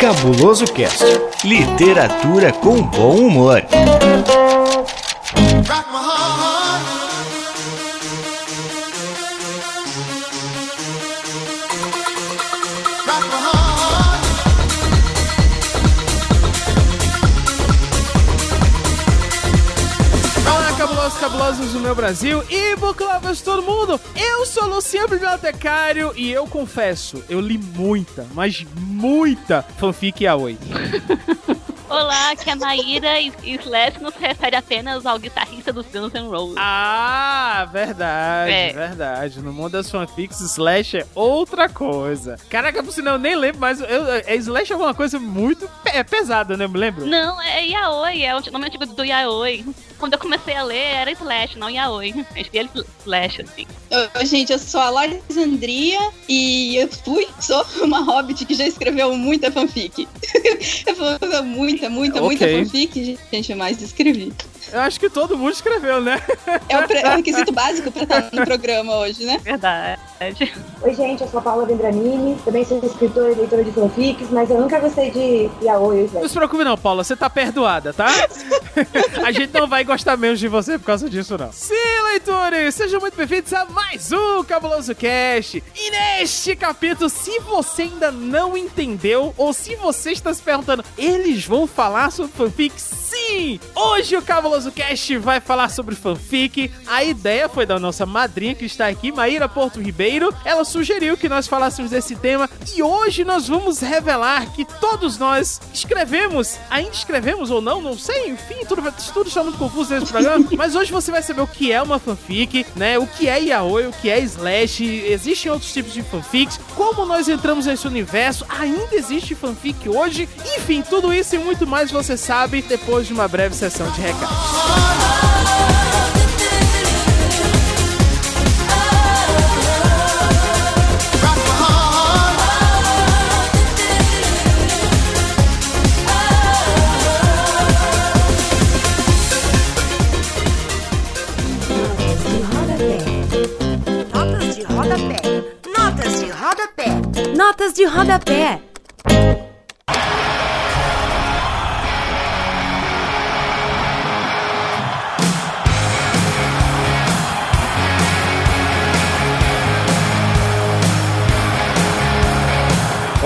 Cabuloso Cast. Literatura com bom humor. Meu Brasil e book lovers todo mundo. Eu sou Luciano Bibliotecário e eu confesso, eu li muita, mas muita fanfic yaoi. Olá, aqui é a Maíra e Slash não se refere apenas ao guitarrista dos Guns N' Roses. Ah, verdade, É. verdade. No mundo das fanfics, Slash é outra coisa. Caraca, por sinal, eu nem lembro, mas eu, é, Slash é alguma coisa muito pe- é pesada, né? Me lembro? Não, é Yaoi, é o nome antigo do Yaoi. Quando eu comecei a ler, era Slash, não Yaoi. Eu ele Slash, assim. Ô, gente, eu sou a Alexandria e eu fui, sou uma hobbit que já escreveu muita fanfic. eu falo muita, muita, muita Ok. fanfic, gente, mas escrevi. Eu acho que todo mundo escreveu, né? É o, pre- é o requisito básico pra estar no programa hoje, né? Verdade. Oi, gente, eu sou a Paula Vendramini, também sou escritora e leitora de fanfics, mas eu nunca gostei de yaoi Não se preocupe não, Paula, você tá perdoada, tá? a gente não vai gostar menos de você por causa disso, não. Sim, leitores, sejam muito bem-vindos a mais um Cabuloso Cast. E neste capítulo, se você ainda não entendeu, ou se você está se perguntando, eles vão falar sobre fanfic? Sim! Hoje o Cabuloso Cast vai falar sobre fanfic. A ideia foi da nossa madrinha que está aqui, Maíra Porto Ribeiro. Ela sugeriu que nós falássemos desse tema e hoje nós vamos revelar que todos nós escrevemos, ainda escrevemos ou não, não sei, enfim, tudo, tudo está muito confuso nesse programa. Mas hoje você vai saber o que é uma fanfic, né? O que é yaoi, o que é slash, existem outros tipos de fanfics, como nós entramos nesse universo, ainda existe fanfic hoje, enfim, tudo isso e muito mais você sabe depois de uma breve sessão de recados. Notas de rodapé. Notas de rodapé.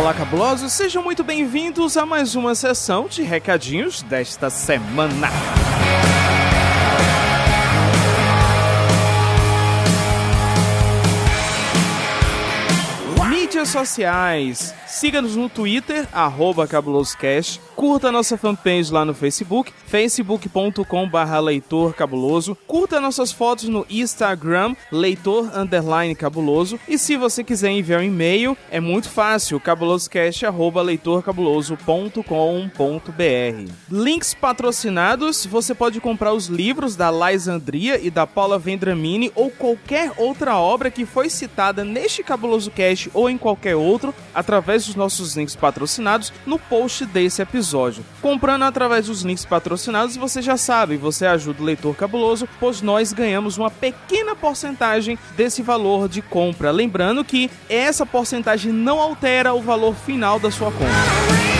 Olá, cabulosos, sejam muito bem-vindos a mais uma sessão de recadinhos desta semana. Mídias sociais. Siga-nos no Twitter, arroba cabulosocast. Curta a nossa fanpage lá no Facebook, facebook.com leitor cabuloso. Curta nossas fotos no Instagram, leitor cabuloso. E se você quiser enviar um e-mail, é muito fácil, cabulosocast arroba leitorcabuloso.com.br. Links patrocinados, você pode comprar os livros da Laisandria e da Paula Vendramini ou qualquer outra obra que foi citada neste Cabuloso Cast ou em qualquer outro, através dos nossos links patrocinados no post desse episódio. Comprando através dos links patrocinados, você já sabe, você ajuda o leitor cabuloso, pois nós ganhamos uma pequena porcentagem desse valor de compra. Lembrando que essa porcentagem não altera o valor final da sua compra.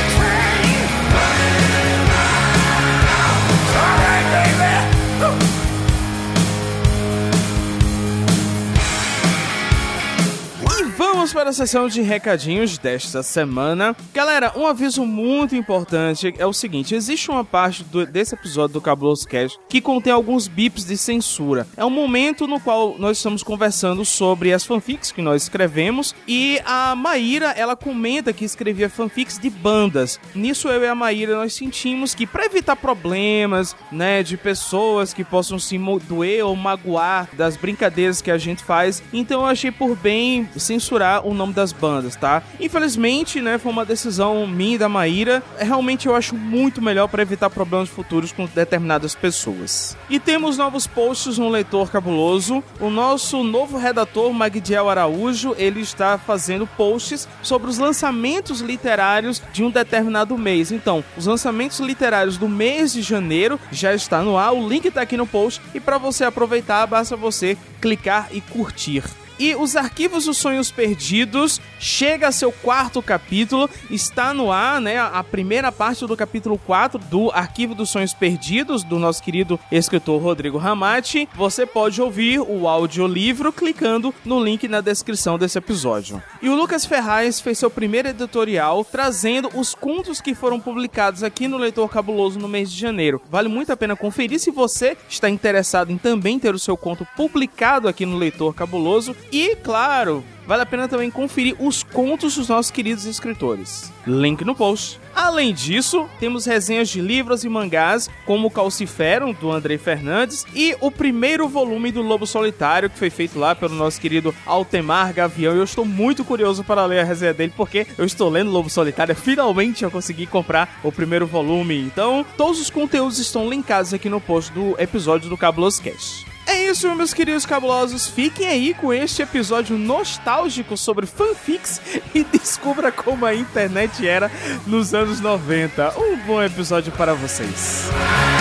Para a sessão de recadinhos desta semana. Galera, um aviso muito importante é o seguinte: existe uma parte do- desse episódio do Cabuloso Cast que contém alguns bips de censura. É um momento no qual nós estamos conversando sobre as fanfics que nós escrevemos e a Maíra, ela comenta que escrevia fanfics de bandas. Nisso eu e a Maíra nós sentimos que para evitar problemas, né, de pessoas que possam se doer ou magoar das brincadeiras que a gente faz, então eu achei por bem censurar o nome das bandas, tá? Infelizmente, né, foi uma decisão minha e da Maíra. Realmente eu acho muito melhor para evitar problemas futuros com determinadas pessoas. E temos novos posts no Leitor Cabuloso. O nosso novo redator, Magdiel Araújo, ele está fazendo posts sobre os lançamentos literários de um determinado mês. Então, os lançamentos literários do mês de janeiro já está no ar. O link está aqui no post. E para você aproveitar, basta você clicar e curtir. E os arquivos dos sonhos perdidos chega a seu quarto capítulo, está no ar, né? A primeira parte do capítulo 4 do Arquivo dos Sonhos Perdidos do nosso querido escritor Rodrigo Ramati. Você pode ouvir o audiolivro clicando no link na descrição desse episódio. E o Lucas Ferraz fez seu primeiro editorial trazendo os contos que foram publicados aqui no Leitor Cabuloso no mês de janeiro. Vale muito a pena conferir se você está interessado em também ter o seu conto publicado aqui no Leitor Cabuloso. E, claro, vale a pena também conferir os contos dos nossos queridos escritores. Link no post. Além disso, temos resenhas de livros e mangás, como Calciferum, do Andrei Fernandes, e o primeiro volume do Lobo Solitário, que foi feito lá pelo nosso querido Altemar Gavião. E eu estou muito curioso para ler a resenha dele, porque eu estou lendo Lobo Solitário. Finalmente eu consegui comprar o primeiro volume. Então, todos os conteúdos estão linkados aqui no post do episódio do Cabuloso Cast. É isso, meus queridos cabulosos. Fiquem aí com este episódio nostálgico sobre fanfics e descubra como a internet era nos anos 90. Um bom episódio para vocês.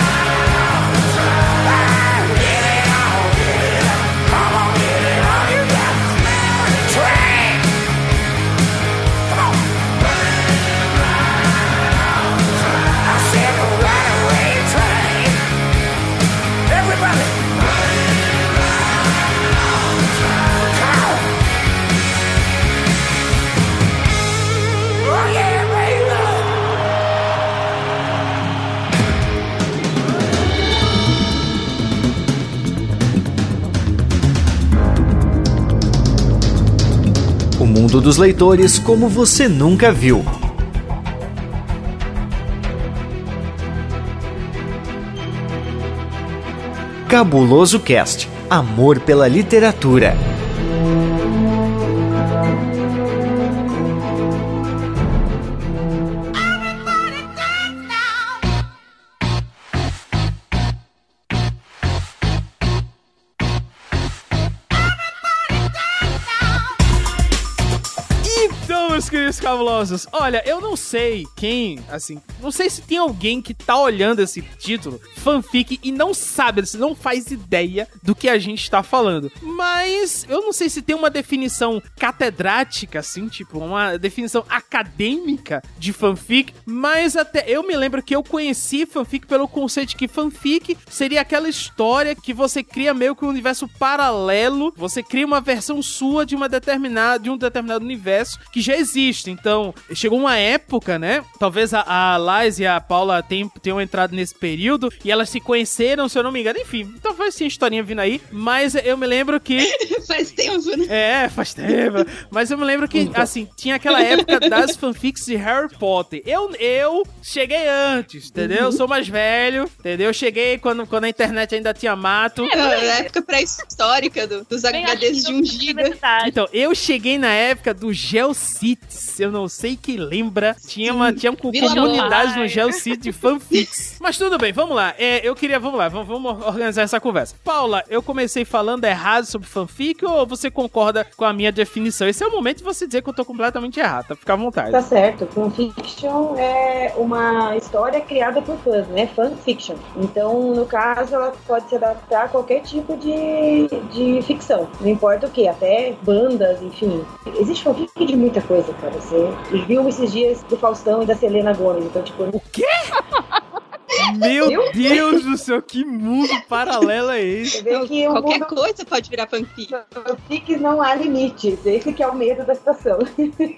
O mundo dos leitores como você nunca viu. Cabuloso Cast Amor pela literatura. Cabulosos, olha, eu não sei quem, assim, não sei se tem alguém que tá olhando esse título, fanfic, e não sabe, se não faz ideia do que a gente tá falando. Mas eu não sei se tem uma definição catedrática, assim, tipo, uma definição acadêmica de fanfic, mas até eu me lembro que eu conheci fanfic pelo conceito de que fanfic seria aquela história que você cria meio que um universo paralelo, você cria uma versão sua de uma determinada de um determinado universo que já existe. Então, chegou uma época, né? Talvez a, a Lais e a Paula tenham, tenham entrado nesse período e elas se conheceram, se eu não me engano. Enfim, talvez tenha historinha vindo aí, mas eu me lembro que Faz tempo, né? é, faz tempo. Mas eu me lembro que, assim, tinha aquela época das fanfics de Harry Potter. Eu, eu cheguei antes, entendeu? Eu sou mais velho, entendeu? Eu cheguei quando, quando a internet ainda tinha mato. Era a época pré-histórica do- dos HDs de que 1 eu giga. Então, eu cheguei na época do GeoCities. Eu não sei quem lembra. Tinha uma tinha Vila comunidade no. GeoCities de fanfics. Mas tudo bem, vamos lá. É, eu queria, vamos lá, vamos, vamos organizar essa conversa. Paula, eu comecei falando errado sobre fanfic ou você concorda com a minha definição? Esse é o momento de você dizer que eu tô completamente errado, tá? Fica à vontade. Tá certo. Fanfiction é uma história criada por fãs, né? Fanfiction. Então, no caso, ela pode se adaptar a qualquer tipo de, de ficção. Não importa o que, até bandas, enfim. Existe fanfic de muita coisa, cara. Você viu esses dias do Faustão e da Selena Gomes. Então, tipo, O quê? Meu? Deus do céu, que mundo paralelo é esse? Você vê que Qualquer mundo coisa pode virar fanfic. fanfics não há limites. Esse que é o medo da situação.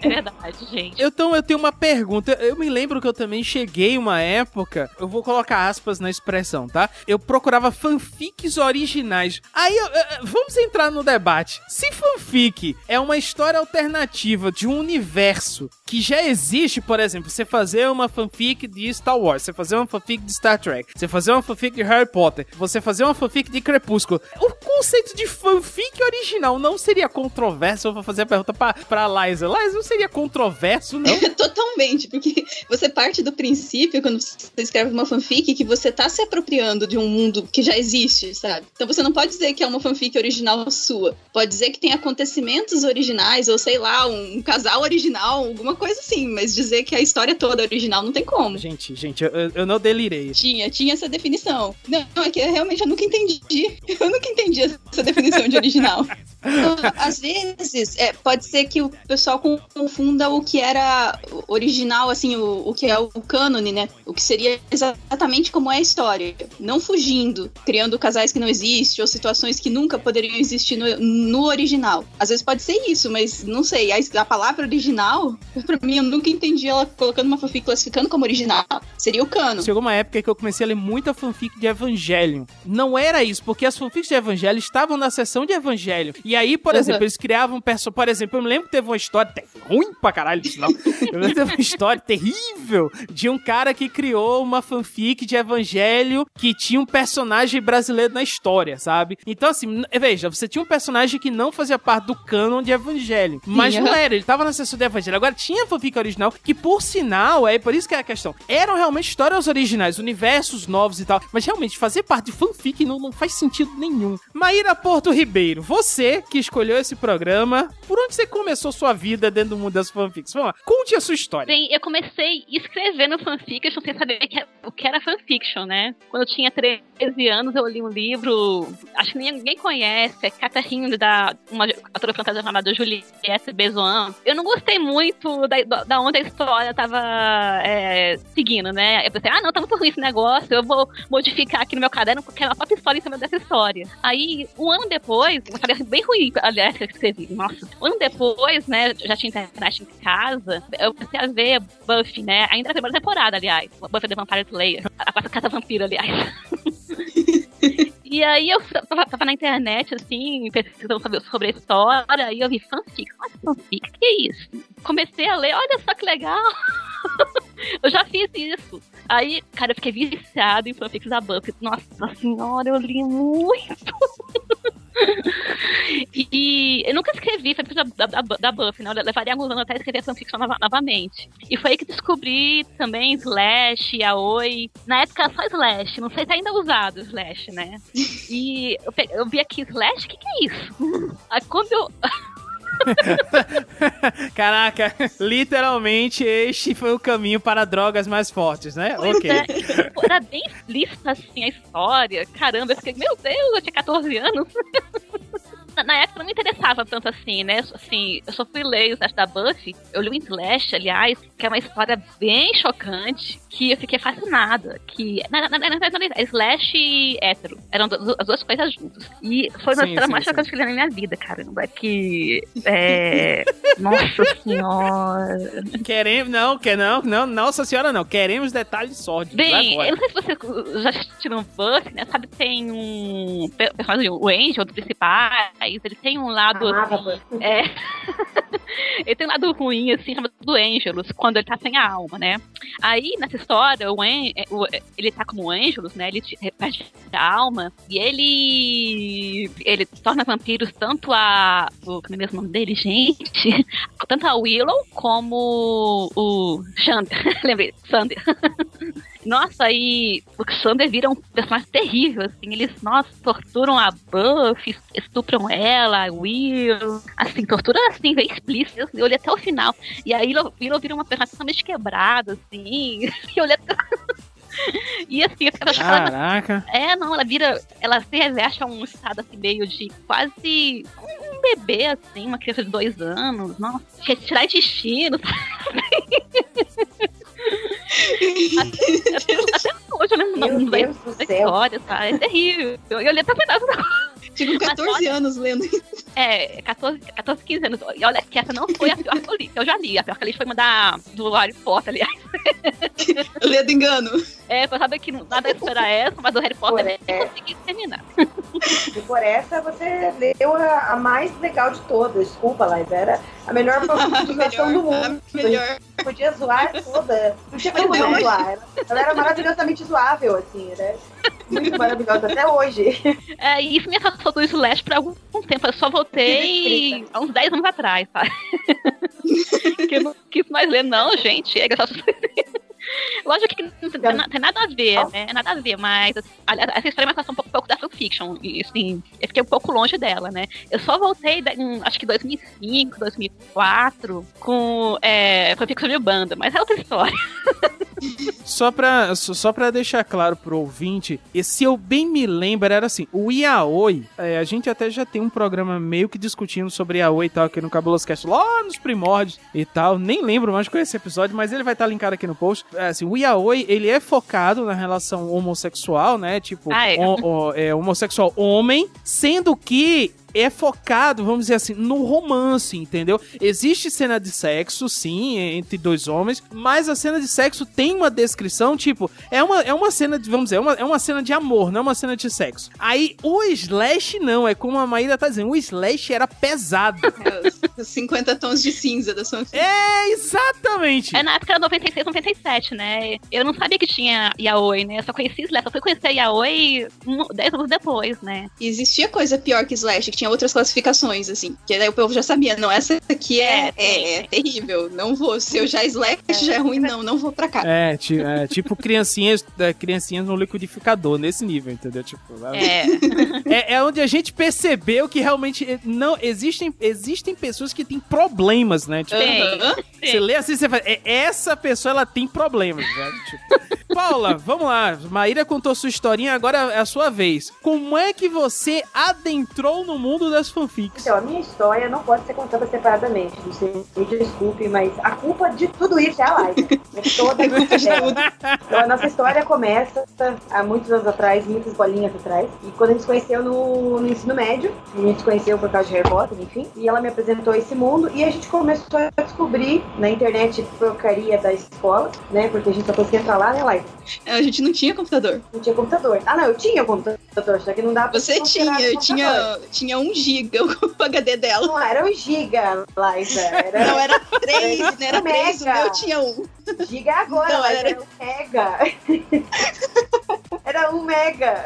É verdade, gente. Eu, Então eu tenho uma pergunta. Eu me lembro que eu também cheguei uma época. Eu vou colocar aspas na expressão, tá? Eu procurava fanfics originais. Aí eu- eu- vamos entrar no debate. Se fanfic é uma história alternativa de um universo que já existe, por exemplo, você fazer uma fanfic de Star Wars, você fazer uma fanfic de Star Trek, você fazer uma fanfic de Harry Potter, você fazer uma fanfic de Crepúsculo. O conceito de fanfic original não seria controverso? Eu vou fazer a pergunta pra, pra Liza. Liza, não seria controverso, não? Totalmente, porque você parte do princípio, quando você escreve uma fanfic, que você tá se apropriando de um mundo que já existe, sabe? Então você não pode dizer que é uma fanfic original sua. Pode dizer que tem acontecimentos originais, ou sei lá, um, casal original, alguma coisa assim, mas dizer que a história toda é original não tem como. Gente, gente, eu, eu- não Tinha, tinha essa definição. Não, não, é que eu realmente eu nunca entendi. Eu nunca entendi essa definição de original. Às vezes, é, pode ser que o pessoal confunda o que era original, assim, o, o que é o cânone, né? O que seria exatamente como é a história. Não fugindo, criando casais que não existem, ou situações que nunca poderiam existir no, no original. Às vezes pode ser isso, mas não sei. A, a palavra original, pra mim, eu nunca entendi ela colocando uma fanfic classificando como original. Seria o cano. Chegou uma época que eu comecei a ler muita fanfic de Evangelho. Não era isso, porque as fanfics de Evangelho estavam na seção de Evangelho. E aí, por Uhum. exemplo, eles criavam perso... Por exemplo, eu me lembro que teve uma história te- ruim pra caralho isso não. Eu lembro que teve uma história terrível de um cara que criou uma fanfic de Evangelho que tinha um personagem brasileiro na história, sabe? Então, assim, veja, você tinha um personagem que não fazia parte do canon de Evangelho. Mas Sim, não era, ele tava na seção de Evangelho. Agora tinha fanfic original, que por sinal, é por isso que é a questão. Eram realmente histórias originais, universos novos e tal. Mas realmente, fazer parte de fanfic não, não faz sentido nenhum. Maíra Porto Ribeiro, você que escolheu esse programa, por onde você começou sua vida dentro do mundo das fanfics? Vamos lá, conte a sua história. Bem, eu comecei escrevendo fanfiction sem saber o que era fanfiction, né? Quando eu tinha 13 anos, eu li um livro, acho que ninguém conhece, é Catarina, da uma autora francesa chamada Juliette Bezoin. Eu não gostei muito da, da onde a história tava é, seguindo, né? Eu pensei, ah, não, tá muito ruim esse negócio, eu vou modificar aqui no meu caderno, porque é uma própria história em cima dessa história. Aí, um ano depois, uma história bem ruim, aliás, que eu escrevi, nossa. Um ano depois, né, já tinha internet em casa, eu comecei a ver Buffy, né, ainda na primeira temporada, aliás, Buffy the Vampire Slayer, a quarta casa vampira, aliás. E aí eu tava, tava na internet, assim, pesquisando sobre, sobre a história, e eu vi fanfic. Olha fanfic, que é isso? Comecei a ler, olha só que legal! eu já fiz isso. Aí, cara, eu fiquei viciado em fanfics da Buffy. Nossa senhora, eu li muito! E eu nunca escrevi fanfic da, da, da- da Buffy, né? Eu levaria alguns anos até escrever fanfiction nova- novamente. E foi aí que descobri também Slash, Aoi. Na época só Slash, não sei se ainda é usado Slash, né? E eu, pe- eu vi aqui Slash, o que, que é isso? Aí quando eu. Caraca, literalmente este foi o caminho para drogas mais fortes, né? Pois ok. é, era bem explícita assim a história. Caramba, eu fiquei, meu Deus, eu tinha 14 anos. Na- Na época não me interessava tanto assim, né? Assim, eu só fui ler o Slash da Buffy. Eu li o Slash, aliás, que é uma história bem chocante, que eu fiquei fascinada. Que, na, na, na, Slash e hétero. Eram as duas coisas juntas. E foi uma história mais chocante que eu li na minha vida, caramba. Que. É. Nossa senhora. Queremos, não, quer não, não, nossa senhora não, queremos detalhes sórdidos Bem, agora. eu não sei se você já assistiram Buffy, né? Sabe, tem um pe- personagem, o Angel, dos principais, ele tem um lado, Ah, assim, é... ele tem um lado ruim, assim, chamado do Angelus, quando ele tá sem a alma, né? Aí, nessa história, o, An é, o- ele tá como Angelus, né? Ele perde a alma e ele ele torna vampiros tanto a... O, como é mesmo nome dele, gente? Tanto a Willow como o Xander. Lembrei, Sander. Nossa, aí o Xander vira um personagem terrível, assim. Eles, nossa, torturam a Buffy, estupram ela, a Will. Assim, tortura assim, bem explícita. Eu olhei até o final. E aí Willow, vira uma personagem totalmente quebrada, assim. E eu olhei até... E assim, chocada. Caraca. É, não, ela vira. Ela se reveste a um estado assim, meio de quase um bebê, assim, uma criança de dois anos. Nossa, tirar intestino, Até, até hoje eu lembro Meu o nome da, Deus do da história, tá? É terrível. Eu, eu li até pedaço da Mas 14 olha- anos lendo isso. É, 14, 14, 15 anos. E olha que essa não foi a pior que eu li, que eu já li. A pior que eu li foi uma da, do Harry Potter, aliás. Ledo engano. É, eu sabia que nada espera essa, mas o Harry Potter Ué. nem consegui terminar. E por essa você leu a, a mais legal de todas. Desculpa, Laís. Era a melhor publicação do mundo. a melhor. Podia zoar toda. Não tinha como Hoje. zoar. Ela- Ela era maravilhosamente zoável, assim. Era muito maravilhosa até hoje. É, e isso me afastou do Slash por algum tempo. Eu só voltei há uns 10 anos atrás, sabe? que eu não quis mais ler, não, gente. Chega, só... Lógico que não tem, na- tem nada a ver, né? Nada a ver, mas assim, essa história me afastou um pouco, pouco da fanfiction. E assim, eu fiquei um pouco longe dela, né? Eu só voltei em, acho que 2005, 2004, com é, fanfiction de banda, mas é outra história. Só pra, só pra deixar claro pro ouvinte, e se eu bem me lembro, era assim, o Yaoi, é, a gente até já tem um programa meio que discutindo sobre Yaoi e tal, aqui no Cabuloso Cast, lá nos primórdios e tal, nem lembro mais qual é esse episódio, mas ele vai estar linkado aqui no post. É, assim, o Yaoi, ele é focado na relação homossexual, né, tipo, Ah, é. ho- ho- é, homossexual homem, sendo que é focado, vamos dizer assim, no romance, entendeu? Existe cena de sexo, sim, entre dois homens, mas a cena de sexo tem uma descrição, tipo, é uma, é uma cena de, vamos dizer, é uma, é uma cena de amor, não é uma cena de sexo. Aí, o Slash não, é como a Maíra tá dizendo, o Slash era pesado. É, os- os 50 tons de cinza da sua é, exatamente. É, na época era 96, 97, né? Eu não sabia que tinha Yaoi, né? Eu só conheci Slash, só fui conhecer Yaoi um- 10 anos depois, né? E existia coisa pior que Slash, que tinha outras classificações, assim. Que daí o povo já sabia, não, essa aqui é, É, é, é terrível. Não vou. Se eu já Slash já é ruim, não, não vou pra cá. É, ti- é, tipo criancinhas, é, criancinhas no liquidificador, nesse nível, entendeu? Tipo, É. É, é onde a gente percebeu que realmente eh, não existem, existem pessoas que têm problemas, né? Tipo, você lê assim, você fala, "É, essa pessoa ela tem problemas, né? Tipo, Paula, vamos lá. Maíra contou sua historinha, agora é a sua vez. Como é que você adentrou no mundo das fanfics? Então, a minha história não pode ser contada separadamente. Você me desculpe, mas a culpa de tudo isso é a Liza. É toda a culpa dela. Então, a nossa história começa há muitos anos atrás, muitas bolinhas atrás. E quando a gente se conheceu no, no ensino médio, a gente se conheceu por causa de Harry Potter, enfim. E ela me apresentou esse mundo e a gente começou a descobrir na internet porcaria da escola, né? Porque a gente só conseguia entrar lá, né, Liza? A gente não tinha computador. Não tinha computador. Ah, não, eu tinha computador, só que não dá pra Você tinha, eu computador. tinha, tinha é giga o HD dela. Não era um giga, Liza. Era... Não, era três né? Era três o meu tinha um Diga agora, então, era... era... um mega. era um mega.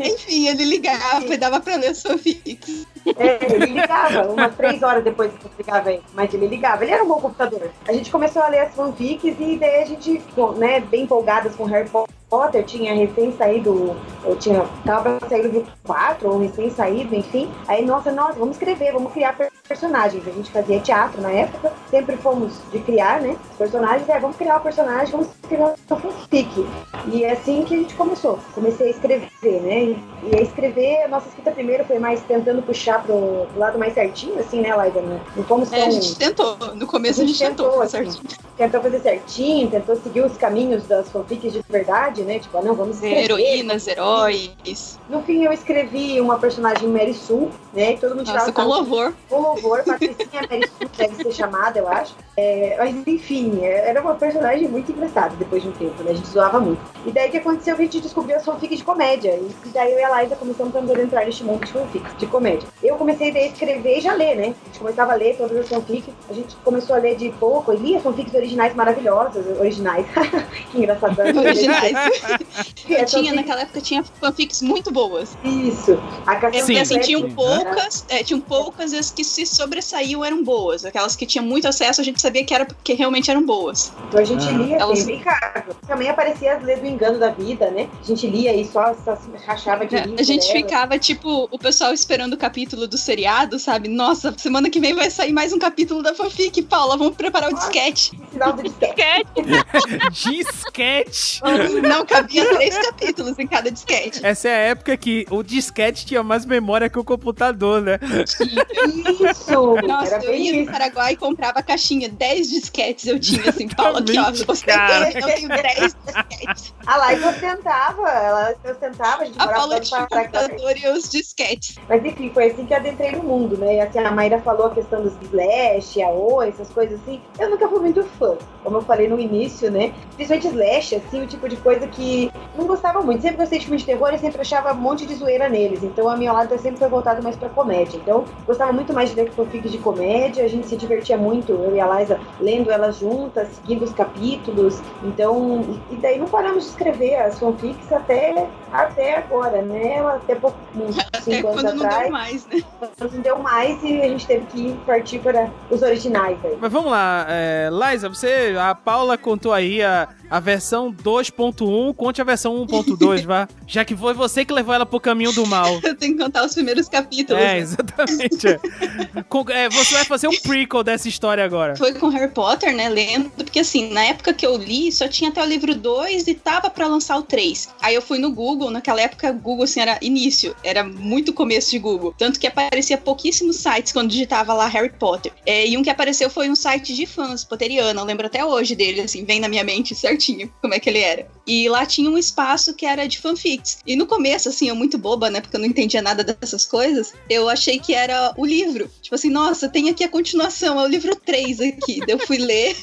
Enfim, ele ligava Sim. e dava pra ler o Sofix. É, ele ligava, umas três horas depois que ligava aí. Mas ele ligava, ele era um bom computador. A gente começou a ler as fanfics e daí a gente ficou, né, bem empolgadas com Harry Potter. Tinha recém saído, eu tinha, tava pra sair do 4, ou recém saído, enfim. Aí, nossa, nossa, vamos escrever, vamos criar personagens. A gente fazia teatro na época, sempre fomos de criar, né, personagens. É, vamos criar o personagem, vamos criar uma fanfic. E é assim que a gente começou. Comecei a escrever, né? E, a escrever, a nossa escrita primeiro foi mais tentando puxar pro, pro lado mais certinho, assim, né, Laida? Não, não fomos. É, a gente tentou. No começo a gente, tentou, foi assim, certinho. tentou fazer certinho, tentou seguir os caminhos das fanfics de verdade, né? Tipo, ah, não, vamos escrever. Heroínas, heróis. No fim, eu escrevi uma personagem Mary Sue, né? Que todo mundo Nossa, tirava com sarro louvor. com louvor, Patricinha Mary Sue deve ser chamada, eu acho. É, mas enfim, é- era uma personagem muito engraçada depois de um tempo, né? A gente zoava muito. E daí que aconteceu? A gente descobriu as fanfics de comédia. E daí eu e a Liza começamos a adentrar neste mundo de fanfics, de comédia. Eu comecei a escrever e já ler, né? A gente começava a ler todas as fanfics. A gente começou a ler de pouco, e lia fanfics originais maravilhosas, originais. que engraçado. né? Originais. É, tinha, naquela época, tinha fanfics muito boas. Isso. A É porque assim, tinham poucas, é, tinham poucas as que se sobressaíam eram boas. Aquelas que tinham muito acesso, a gente sabia que era porque realmente eram boas. Então a gente Ah. lia Elas- cara, também aparecia as leis do engano da vida, né? A gente lia e só, só se rachava de rir A gente por ela. ficava, tipo, o pessoal esperando o capítulo do seriado, sabe? Nossa, semana que vem vai sair mais um capítulo da fanfic. Paula, vamos preparar o disquete. Sinal do disquete. Disquete! Não cabia três capítulos em cada disquete. Essa é a época que o disquete tinha mais memória que o computador, né? Isso! Nossa, era eu ia no. Paraguai e comprava a caixinha, 10 disquetes eu tinha, assim, Paulo, aqui, ó, você quer, eu tenho 10 disquetes. A Laís ostentava, ela ostentava, a gente A Paula tinha o computador e os disquetes. Mas enfim, foi assim que eu adentrei no mundo, né? E assim, a Mayra falou a questão dos Slash, a Oi, essas coisas assim. Eu nunca fui muito fã, como eu falei no início, né? Principalmente Slash, assim, o tipo de coisa que não gostava muito. Sempre gostei de filme de terror e sempre achava um monte de zoeira neles. Então a minha lado sempre foi voltado mais pra comédia. Então gostava muito mais de ler fanfics de comédia, a gente se divertia muito, eu e a Lendo elas juntas, seguindo os capítulos. Então, e daí não paramos de escrever as fanfics até, até agora, né? Até pouco, uns Até cinco anos quando não atrás deu mais, né? não deu mais e a gente teve que partir para os originais aí. Mas vamos lá, é, Liza, você, a Paula contou aí a, a versão 2.1, conte a versão 1.2, vá. Já que foi você que levou ela pro caminho do mal. Eu tenho que contar os primeiros capítulos. É, exatamente. é. Você vai fazer um prequel dessa história agora. Foi com Harry Potter, né, lendo, porque assim, na época que eu li, só tinha até o livro 2 e tava pra lançar o 3. Aí eu fui no Google, naquela época o Google, assim, era início, era muito começo de Google. Tanto que aparecia pouquíssimos sites quando digitava lá Harry Potter. É, e um que apareceu foi um site de fãs, Potteriano, eu lembro até hoje dele, assim, vem na minha mente certinho como é que ele era. E lá tinha um espaço que era de fanfics. E no começo, assim, eu muito boba, né, porque eu não entendia nada dessas coisas, eu achei que era o livro. Tipo assim, nossa, tem aqui a continuação, é o livro 3 aqui. Eu fui ler.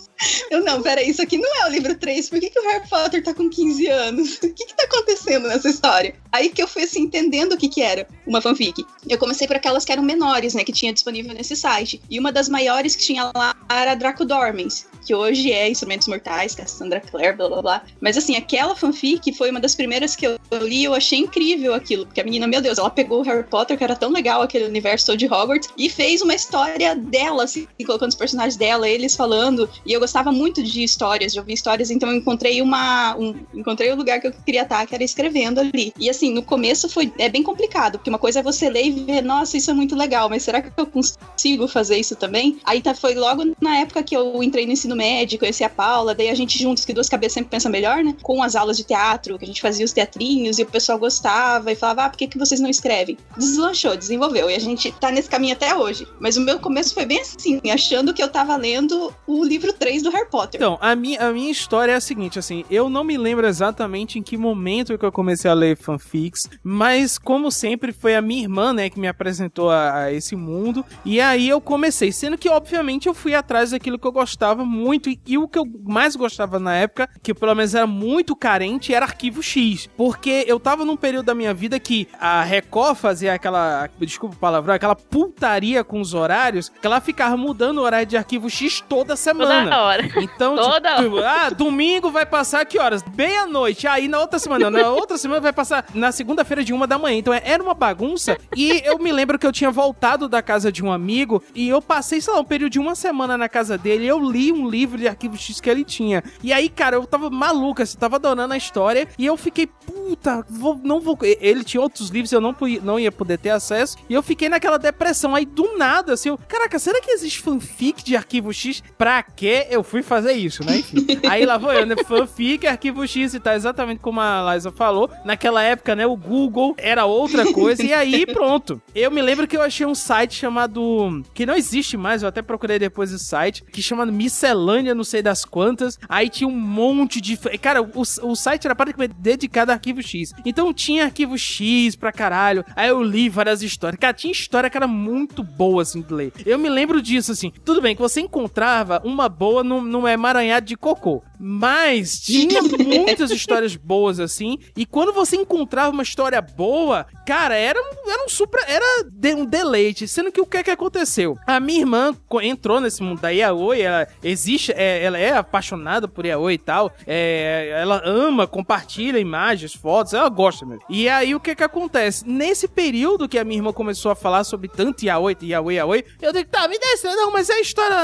Eu, não, peraí, isso aqui não é o livro 3. Por que, que o Harry Potter tá com 15 anos? O que que tá acontecendo nessa história? Aí que eu fui, assim, entendendo o que que era uma fanfic. Eu comecei por aquelas que eram menores, né, que tinha disponível nesse site. E uma das maiores que tinha lá era Draco Dormens, que hoje é Instrumentos Mortais, Cassandra Clare, blá blá blá. Mas assim, aquela fanfic foi uma das primeiras que eu li eu achei incrível aquilo. Porque a menina, meu Deus, ela pegou o Harry Potter, que era tão legal aquele universo de Hogwarts, e fez uma história dela, assim, colocando os personagens dela, eles falando. E eu gostava muito de histórias, de ouvir histórias, então eu encontrei uma. um- encontrei o lugar que eu queria estar, que era escrevendo ali. E assim, no começo foi é bem complicado, porque uma coisa é você ler e ver, nossa, isso é muito legal, mas será que eu consigo fazer isso também? Aí tá, foi logo na época que eu entrei no ensino médio, conheci a Paula, daí a gente juntos, que duas cabeças sempre pensam melhor, né? Com as aulas de teatro, que a gente fazia os teatrinhos e o pessoal gostava e falava, ah, por que, que vocês não escrevem? Deslanchou, desenvolveu, e a gente tá nesse caminho até hoje. Mas o meu começo foi bem assim, achando que eu tava lendo o livro 3 do Harry Potter. Então, a minha, a minha história é a seguinte, assim, eu não me lembro exatamente em que momento que eu comecei a ler fanfics, mas como sempre foi a minha irmã, né, que me apresentou a, a esse mundo, e aí eu comecei, sendo que obviamente eu fui atrás daquilo que eu gostava muito, e, e o que eu mais gostava na época, que pelo menos era muito carente, era Arquivo X, porque eu tava num período da minha vida que a Record fazia aquela, desculpa o palavrão, aquela putaria com os horários, que ela ficava mudando o horário de Arquivo X toda semana. Toda hora. Então, Toda tipo, ah, domingo vai passar que horas? Meia-noite. Aí na outra semana, na outra semana vai passar na segunda-feira de uma da manhã. Então é- era uma bagunça. E eu me lembro que eu tinha voltado da casa de um amigo e eu passei, sei lá, um período de uma semana na casa dele eu li um livro de arquivo X que ele tinha. E aí, cara, eu tava maluca, assim, tava adorando a história e eu fiquei, puta, vou, não vou. Ele tinha outros livros, eu não, não ia poder ter acesso. E eu fiquei naquela depressão. Aí do nada, assim, eu, caraca, será que existe fanfic de arquivo X? Pra que eu fui fazer isso, né? Enfim. Aí lá vou eu, né? Fanfic, arquivo X e tá exatamente como a Liza falou. Naquela época, né? O Google era outra coisa. e aí, pronto. Eu me lembro que eu achei um site chamado. Que não existe mais, eu até procurei depois esse site. Que chama Miscelânea, não sei das quantas. Aí tinha um monte de. Cara, o, o site era praticamente dedicado a arquivo X. Então tinha arquivo X pra caralho. Aí eu li várias histórias. Cara, tinha história que era muito boa, assim, de ler. Eu me lembro disso, assim. Tudo bem que você encontrava uma boa num, num emaranhado de cocô. Mas tinha muitas histórias boas, assim. E quando você encontrava uma história boa, cara, era um, era um super. Era um deleite. Sendo que o que é que aconteceu? A minha irmã entrou nesse mundo da Yaoi, ela existe, é, ela é apaixonada por Yaoi e tal. É, ela ama, compartilha imagens, fotos, ela gosta mesmo. E aí o que que acontece? Nesse período que a minha irmã começou a falar sobre tanto Yaoi, Yaoi, Yaoi, eu digo, tá, me dá esse, não, mas é a história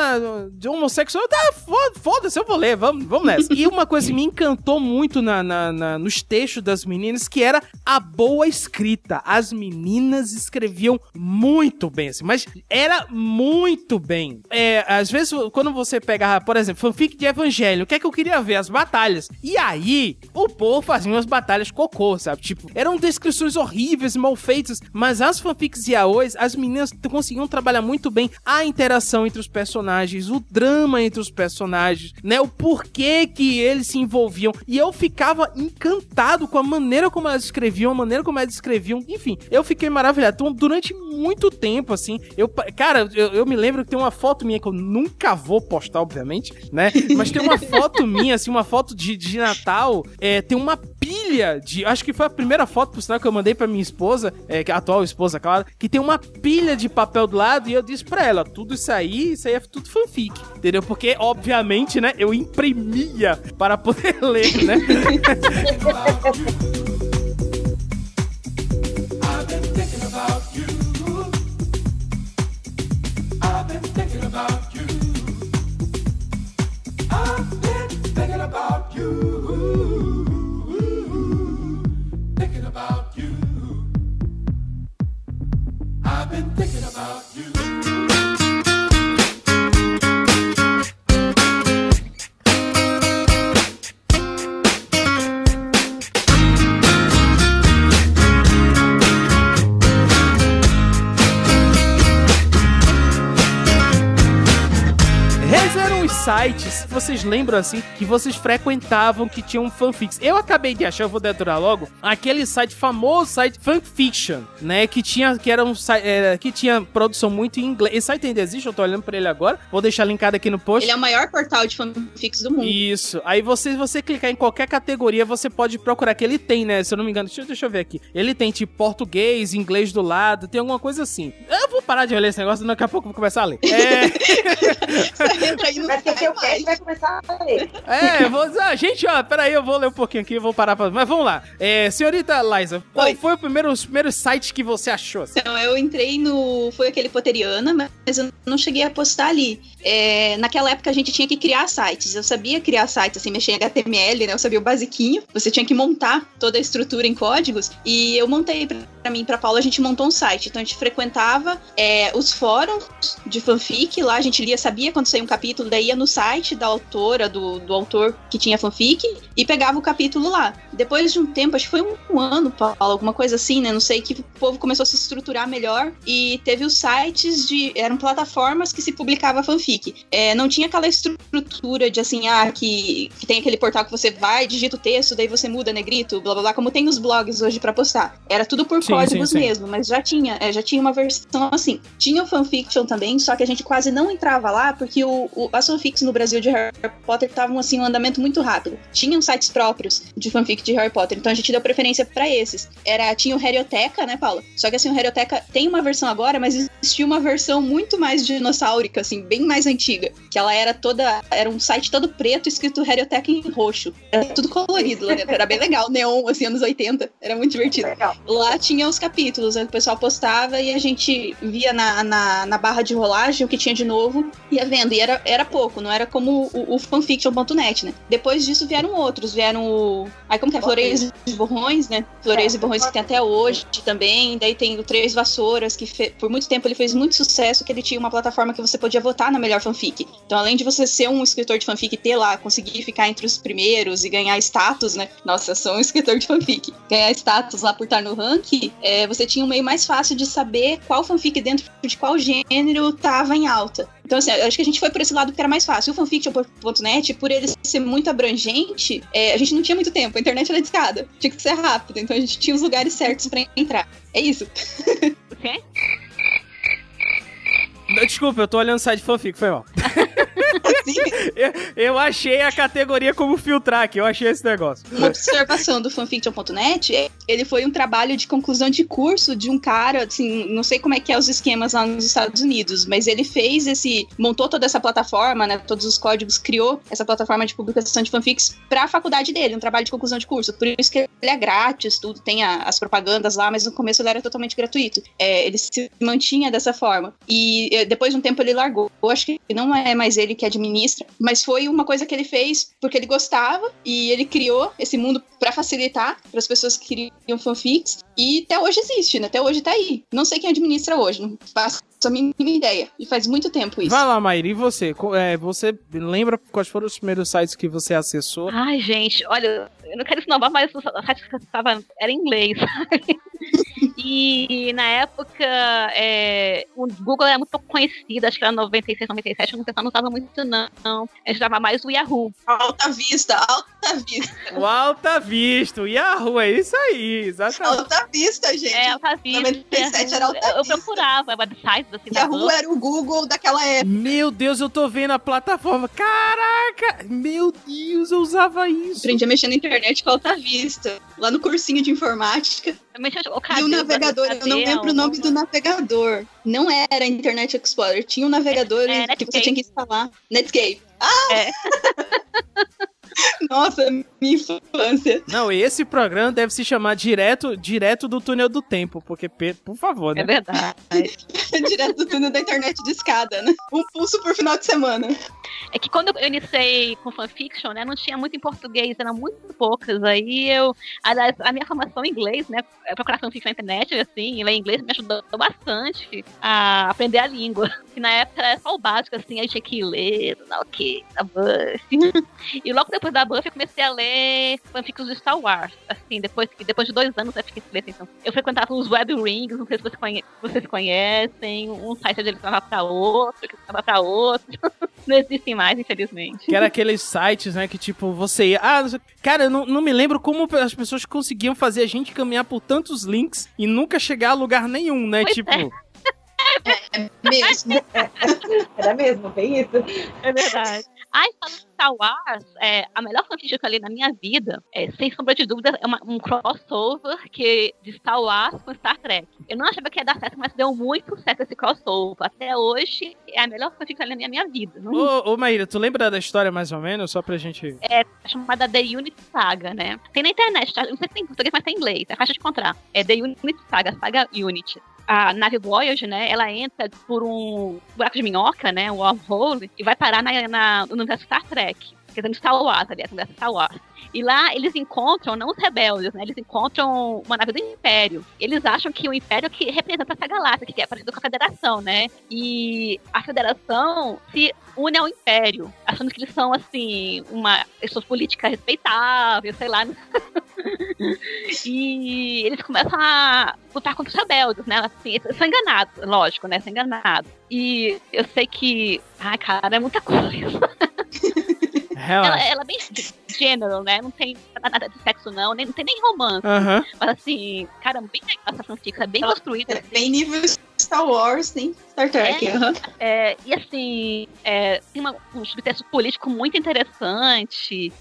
de homossexual, tá, fo- foda-se, eu vou ler, vamos, vamos vamos nessa. E uma coisa que me encantou muito na, na- na- nos textos das meninas, que era a boa escrita. As meninas escreviam muito bem, assim, mas era muito bem. É, às vezes, quando você pega, por exemplo, fanfic de evangelho, o que é que eu queria ver? As batalhas. E aí, o povo fazia umas batalhas cocô, sabe? Tipo, eram descrições horríveis, mal feitas, mas as fanfics yaois, as meninas conseguiam trabalhar muito bem a interação entre os personagens, o drama entre os personagens, né? O porquê que eles se envolviam. E eu ficava encantado com a maneira como elas escreviam, a maneira como elas escreviam. Enfim, eu fiquei maravilhado. Então, durante muito tempo, assim, eu, cara, eu, eu me lembro que tem uma foto minha que eu nunca vou postar, obviamente, né? Mas tem uma foto minha, assim, uma foto de, de Natal, é, tem uma pilha de. Acho que foi a primeira foto, por sinal, que eu mandei pra minha esposa, é, é a atual esposa, claro, que tem uma pilha de papel do lado e eu disse pra ela: tudo isso aí, isso aí é tudo fanfic, entendeu? Porque, obviamente, né, eu para poder ler, né? Esses eram os sites, vocês lembram assim, que vocês frequentavam que tinham fanfics. Eu acabei de achar, eu vou deturar logo, aquele site famoso, site Fanfiction, né? Que tinha, que era um site, era- que tinha produção muito em inglês. Esse site ainda existe, eu tô olhando pra ele agora. Vou deixar linkado aqui no post. Ele é o maior portal de fanfics do mundo. Isso. Aí você, você clicar em qualquer categoria, você pode procurar que ele tem, né? Se eu não me engano, deixa, eu- deixa eu ver aqui. Ele tem tipo português, inglês do lado, tem alguma coisa assim. Eu vou parar de ler esse negócio, daqui a pouco eu vou começar a ler. É. Entra aí no Esquecer o e vai começar a ler. É, eu vou dizer, gente, ó, peraí, eu vou ler um pouquinho aqui, vou parar pra. Mas vamos lá. É, senhorita Liza, qual Oi. foi o primeiro, os primeiros sites que você achou? assim? Então, eu entrei no. Foi aquele Poteriana, mas eu não cheguei a postar ali. É, naquela época a gente tinha que criar sites. Eu sabia criar sites, assim, mexer em HTML, né? Eu sabia o basiquinho. Você tinha que montar toda a estrutura em códigos. E eu montei pra, pra mim, e pra Paula, a gente montou um site. Então a gente frequentava é, os fóruns de fanfic. Lá a gente lia, sabia quando saía um capítulo, daí ia no site da autora, do, do autor que tinha fanfic, e pegava o capítulo lá. Depois de um tempo, acho que foi um, um ano, Paula, alguma coisa assim, né? Não sei, que o povo começou a se estruturar melhor e teve os sites de. eram plataformas que se publicava fanfic. É, não tinha aquela estrutura de assim, ah, que, que tem aquele portal que você vai, digita o texto, daí você muda negrito, blá blá blá, como tem os blogs hoje pra postar. Era tudo por Sim, códigos sim, sim. mesmo, mas já tinha, é, já tinha uma versão assim. Tinha o fanfiction também, só que a gente quase não entrava lá porque o, o, as fanfics no Brasil de Harry Potter estavam assim, um andamento muito rápido. Tinham sites próprios de fanfic de Harry Potter, então a gente deu preferência pra esses. Era, tinha o Harryoteca, né, Paula? Só que assim, o Harryoteca tem uma versão agora, mas existia uma versão muito mais dinossáurica, assim, bem mais antiga. Que ela era toda. Era um site todo preto escrito Harryoteca em roxo. Era tudo colorido, né? era bem legal, neon, assim, anos 80. Era muito divertido. Legal. Lá tinha os capítulos, né, o pessoal postava e a gente via na, na, na barra de rolagem o que tinha de novo, ia vendo. E era, era pouco, não era como o, o fanfiction.net, né? Depois disso vieram outros, vieram o. Aí como que é? Floreios e Borrões, né? Floreios É. e Borrões que tem até hoje também. Daí tem o Três Vassouras, que fe- por muito tempo ele fez muito sucesso, que ele tinha uma plataforma que você podia votar na melhor fanfic. Então, além de você ser um escritor de fanfic e ter lá, conseguir ficar entre os primeiros e ganhar status, né? Nossa, eu sou um escritor de fanfic. Ganhar status lá por estar no ranking, é, você tinha um meio mais fácil de saber qual fanfic dentro de qual gênero tava em alta. Então, assim, acho que a gente foi por esse lado porque era mais fácil. O fanfiction.net, por ele ser muito abrangente, é, a gente não tinha muito tempo. A internet era discada. Tinha que ser rápido. Então, a gente tinha os lugares certos pra entrar. É isso. O quê? Desculpa, eu tô olhando o site fanfic, foi mal. Assim, Eu, eu achei a categoria como filtrar aqui, eu achei esse negócio. uma observação do fanfiction.net, é- ele foi um trabalho de conclusão de curso de um cara, assim, não sei como é que é os esquemas lá nos Estados Unidos, mas ele fez esse, montou toda essa plataforma, né, todos os códigos, criou essa plataforma de publicação de fanfics para a faculdade dele, um trabalho de conclusão de curso. Por isso que ele é grátis, tudo tem a- as propagandas lá, mas no começo ele era totalmente gratuito. É, ele se mantinha dessa forma. E depois de um tempo ele largou. Eu acho que não é mais ele que administra mas foi uma coisa que ele fez porque ele gostava e ele criou esse mundo pra facilitar para as pessoas que queriam fanfics e até hoje existe, né? Até hoje tá aí. Não sei quem administra hoje, não faço a mínima ideia. E faz muito tempo isso. Vai lá, Maíra, e você? É, você lembra quais foram os primeiros sites que você acessou? Ai, gente, olha, eu não quero esnobar, mas o site que eu estava era em inglês. sabe? E na época, é, o Google era muito pouco conhecido, acho que era 96, 97, o pessoal não usava muito, não. A gente usava mais o Yahoo. Alta vista, alta vista. O Alta Vista, o Yahoo, é isso aí, exatamente. Alta vista, gente. É, Alta Vista. 97 era Alta eu, eu Vista. procurava websites assim Yahoo Google. era o Google daquela época. Meu Deus, eu tô vendo a plataforma. Caraca! Meu Deus, eu usava isso. Aprendi a mexer na internet com alta vista. Lá no cursinho de informática. Eu mexia o E o navegador, eu não lembro o nome do navegador. Não era Internet Explorer. Tinha um navegador É, que você tinha que instalar. Netscape. Ah! É. Nossa, minha infância. Não, esse programa deve se chamar direto, direto do túnel do tempo, porque, por favor, É né? verdade. Direto do túnel da internet de escada, né? Um pulso por final de semana. É que quando eu iniciei com fanfiction, né, não tinha muito em português, eram muito poucas. Aí eu, aliás, a minha formação em inglês, né, é procurar fanfiction na internet, assim, e ler inglês me ajudou bastante a aprender a língua. Que na época era só o básico, assim, aí tinha que ler, não, o que, da Buffy. e logo depois da Buffy eu comecei a ler fanfics de Star Wars, assim, depois, que- depois de dois anos eu fiquei lendo, então. Eu frequentava os web rings, não sei se vocês, conhe- vocês conhecem, um site ele estava pra outro, que estava pra outro. não existem mais, infelizmente. Que era aqueles sites, né, que tipo, você ia... Ah, cara, eu não, não me lembro como as pessoas conseguiam fazer a gente caminhar por tantos links e nunca chegar a lugar nenhum, né? Pois tipo... é. Mesmo. Era mesmo, bem isso. É verdade. Ai, falando de Star Wars, é, a melhor fanfiction que eu li na minha vida, é, sem sombra de dúvida, é uma- um crossover que, de Star Wars com Star Trek. Eu não achava que ia dar certo, mas deu muito certo esse crossover. Até hoje, é a melhor fanfiction que eu li na minha vida. Não Ô, ô, Maíra, tu lembra da história mais ou menos? Só pra gente... é chamada The Unity Saga, né? Tem na internet, tá? não sei se tem em português, mas tem em inglês, é fácil de encontrar. É The Unity Saga, Saga Unity. A nave Voyager, né, ela entra por um buraco de minhoca, né, um wormhole, e vai parar na, na, no universo Star Trek. Dizer, no Star Wars, aliás, no universo Star Wars. E lá eles encontram, não os rebeldes, né? Eles encontram uma nave do Império. Eles acham que o Império é que representa essa galáxia, que é parecido com a Federação, né? E a Federação se une ao Império, achando que eles são, assim, uma pessoa política respeitável, sei lá. e eles começam a lutar contra os rebeldes, né? Assim, são enganados, lógico, né? São enganados. E eu sei que. Ai, cara, é muita coisa. Ela, ela é bem general, né? Não tem nada de sexo, não, nem, não tem nem romance. Aham. Mas assim, cara, bem legal essa fanfic, é bem Ela- construída. É bem nível Star Wars, tem Star Trek. É. aham. É, e assim, é, tem uma- um subtexto político muito interessante.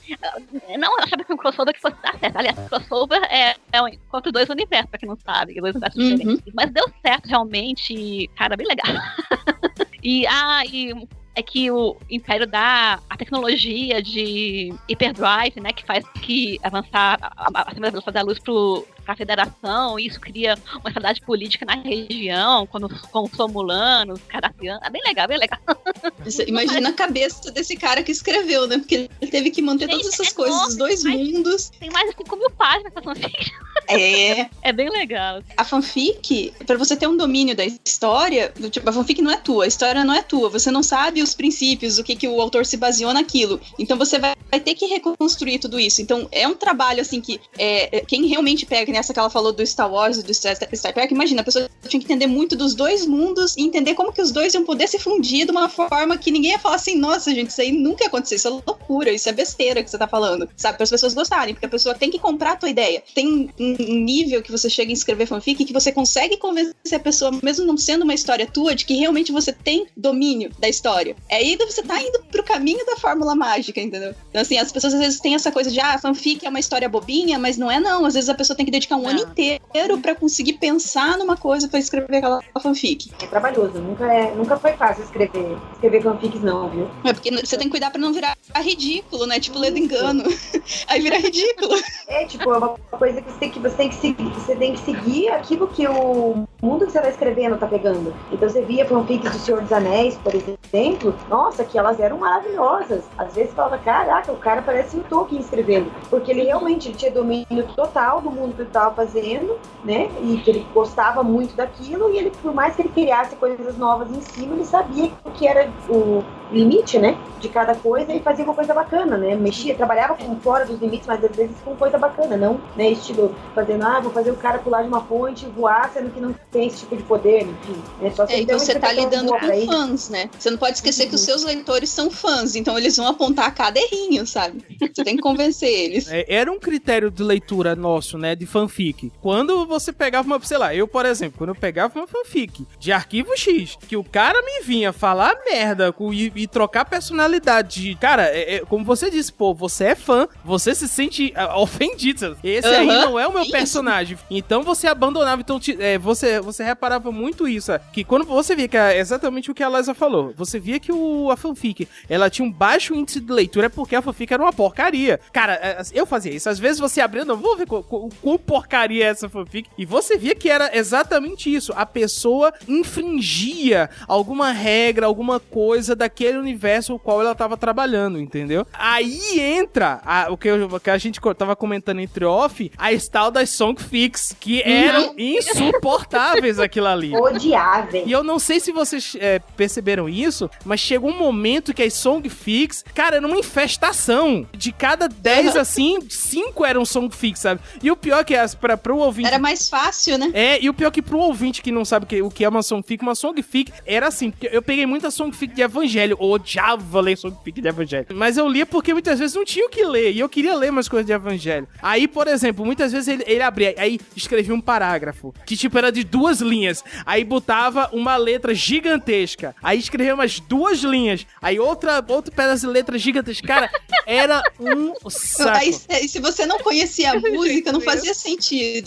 É, Não, eu achava que um crossover que fosse dar certo. Aliás, crossover é, é um encontro dois universos, pra quem não sabe, dois universos Uhum. diferentes. Mas deu certo realmente, cara, bem legal. e, ah, e é que o Império dá a tecnologia de hyperdrive, né, que faz que avançar a- da velocidade da luz pro, pra federação, e isso cria uma estabilidade política na região, quando, com os somulanos, caratianos, é bem legal, bem legal. Imagina a cabeça desse cara que escreveu, né? Porque ele teve que manter Gente, todas essas é coisas, os enorme, dois mas- mundos. Tem mais de 5 mil páginas essa fanfic. É. É bem legal. A fanfic, pra você ter um domínio da história, tipo, a fanfic não é tua, a história não é tua. Você não sabe os princípios, o que, que o autor se baseou naquilo. Então você vai, vai ter que reconstruir tudo isso. Então é um trabalho, assim, que é, é, quem realmente pega, que nessa que ela falou do Star Wars e do Star, Trek, imagina, a pessoa tinha que entender muito dos dois mundos e entender como que os dois iam poder se fundir de uma forma que ninguém ia falar assim, nossa, gente, isso aí nunca ia acontecer, isso é loucura, isso é besteira que você tá falando, sabe? Para as pessoas gostarem, porque a pessoa tem que comprar a tua ideia. Tem um nível que você chega em escrever fanfic que você consegue convencer a pessoa, mesmo não sendo uma história tua, de que realmente você tem domínio da história. É aí que você tá indo pro caminho da fórmula mágica, entendeu? Então, assim, as pessoas às vezes têm essa coisa de, ah, fanfic é uma história bobinha, mas não é não. Às vezes a pessoa tem que dedicar um Não. ano inteiro pra conseguir pensar numa coisa pra escrever aquela fanfic. É trabalhoso, nunca, é, nunca foi fácil escrever, escrever fanfics, não, viu? É porque você tem que cuidar pra não virar ridículo, né? Tipo, ledo engano. Aí vira ridículo. É, tipo, é uma coisa que você tem que você tem que seguir, você tem que seguir aquilo que o mundo que você tá escrevendo tá pegando. Então você via fanfics do Senhor dos Anéis, por exemplo, nossa, que elas eram maravilhosas. Às vezes você falava, caraca, o cara parece um Tolkien escrevendo. Porque ele realmente ele tinha domínio total do mundo que ele tava fazendo, né? E que ele gostava muito daquilo, e ele, por mais que ele criasse coisas novas em cima, ele sabia o que era o limite, né? De cada coisa e fazia uma coisa bacana, né? Mexia, trabalhava com fora dos limites, mas às vezes com coisa bacana, não, né? Estilo fazendo, ah, vou fazer o cara pular de uma ponte e voar, sendo que não tem esse tipo de poder, enfim. Né? Só se É, então você tá lidando com fãs, né? Você não pode esquecer que os seus leitores são fãs, então eles vão apontar cada errinho, sabe? Você tem que convencer eles. É, era um critério de leitura nosso, né, de fanfic. Quando você pegava uma, sei lá, eu, por exemplo, quando eu pegava uma fanfic de arquivo X, que o cara me vinha falar merda com- e, e trocar personalidade, cara, é- é, como você disse, pô, você é fã, você se sente ah, ofendido. Esse aí Aham, não é o meu personagem. Então você abandonava, então ti- é, você, você reparava muito isso, é, que quando você via que é exatamente o que a Liza falou, você via que o, a fanfic, ela tinha um baixo índice de leitura, é porque a fanfic era uma porcaria. Cara, é, eu fazia isso. Às vezes você abria, não, vou ver qual, qual porcaria é essa fanfic, e você via que era exatamente isso. A pessoa infringia alguma regra, alguma coisa daquele universo o qual ela tava trabalhando, entendeu? Aí entra a- o, que eu- o que a gente tava comentando entre off, a tal das songfics, que eram insuportáveis aquilo ali. Odiável. E eu não sei se vocês é, perceberam isso, mas chegou um momento que as songfics, cara, era uma infestação. De cada 10, assim, 5 eram songfics, sabe? E o pior que é, as- pra, pro ouvinte... Era mais fácil, né? É, e o pior que pro ouvinte que não sabe o que, o que é uma songfic, uma songfic era assim, porque eu peguei muita songfic de evangelho, eu odiava ler songfic de evangelho, mas eu lia porque muitas vezes não tinha o que ler, e eu queria ler mais coisas de evangelho. Aí, por exemplo, muitas vezes ele, ele abria, aí escrevia um parágrafo, que tipo era de duas linhas, aí botava uma letra gigantesca, aí escrevia umas duas linhas, aí outra, outro pedaço de letra gigantesca, cara, era um saco. Aí, se se você não conhecia a música, não fazia sentido.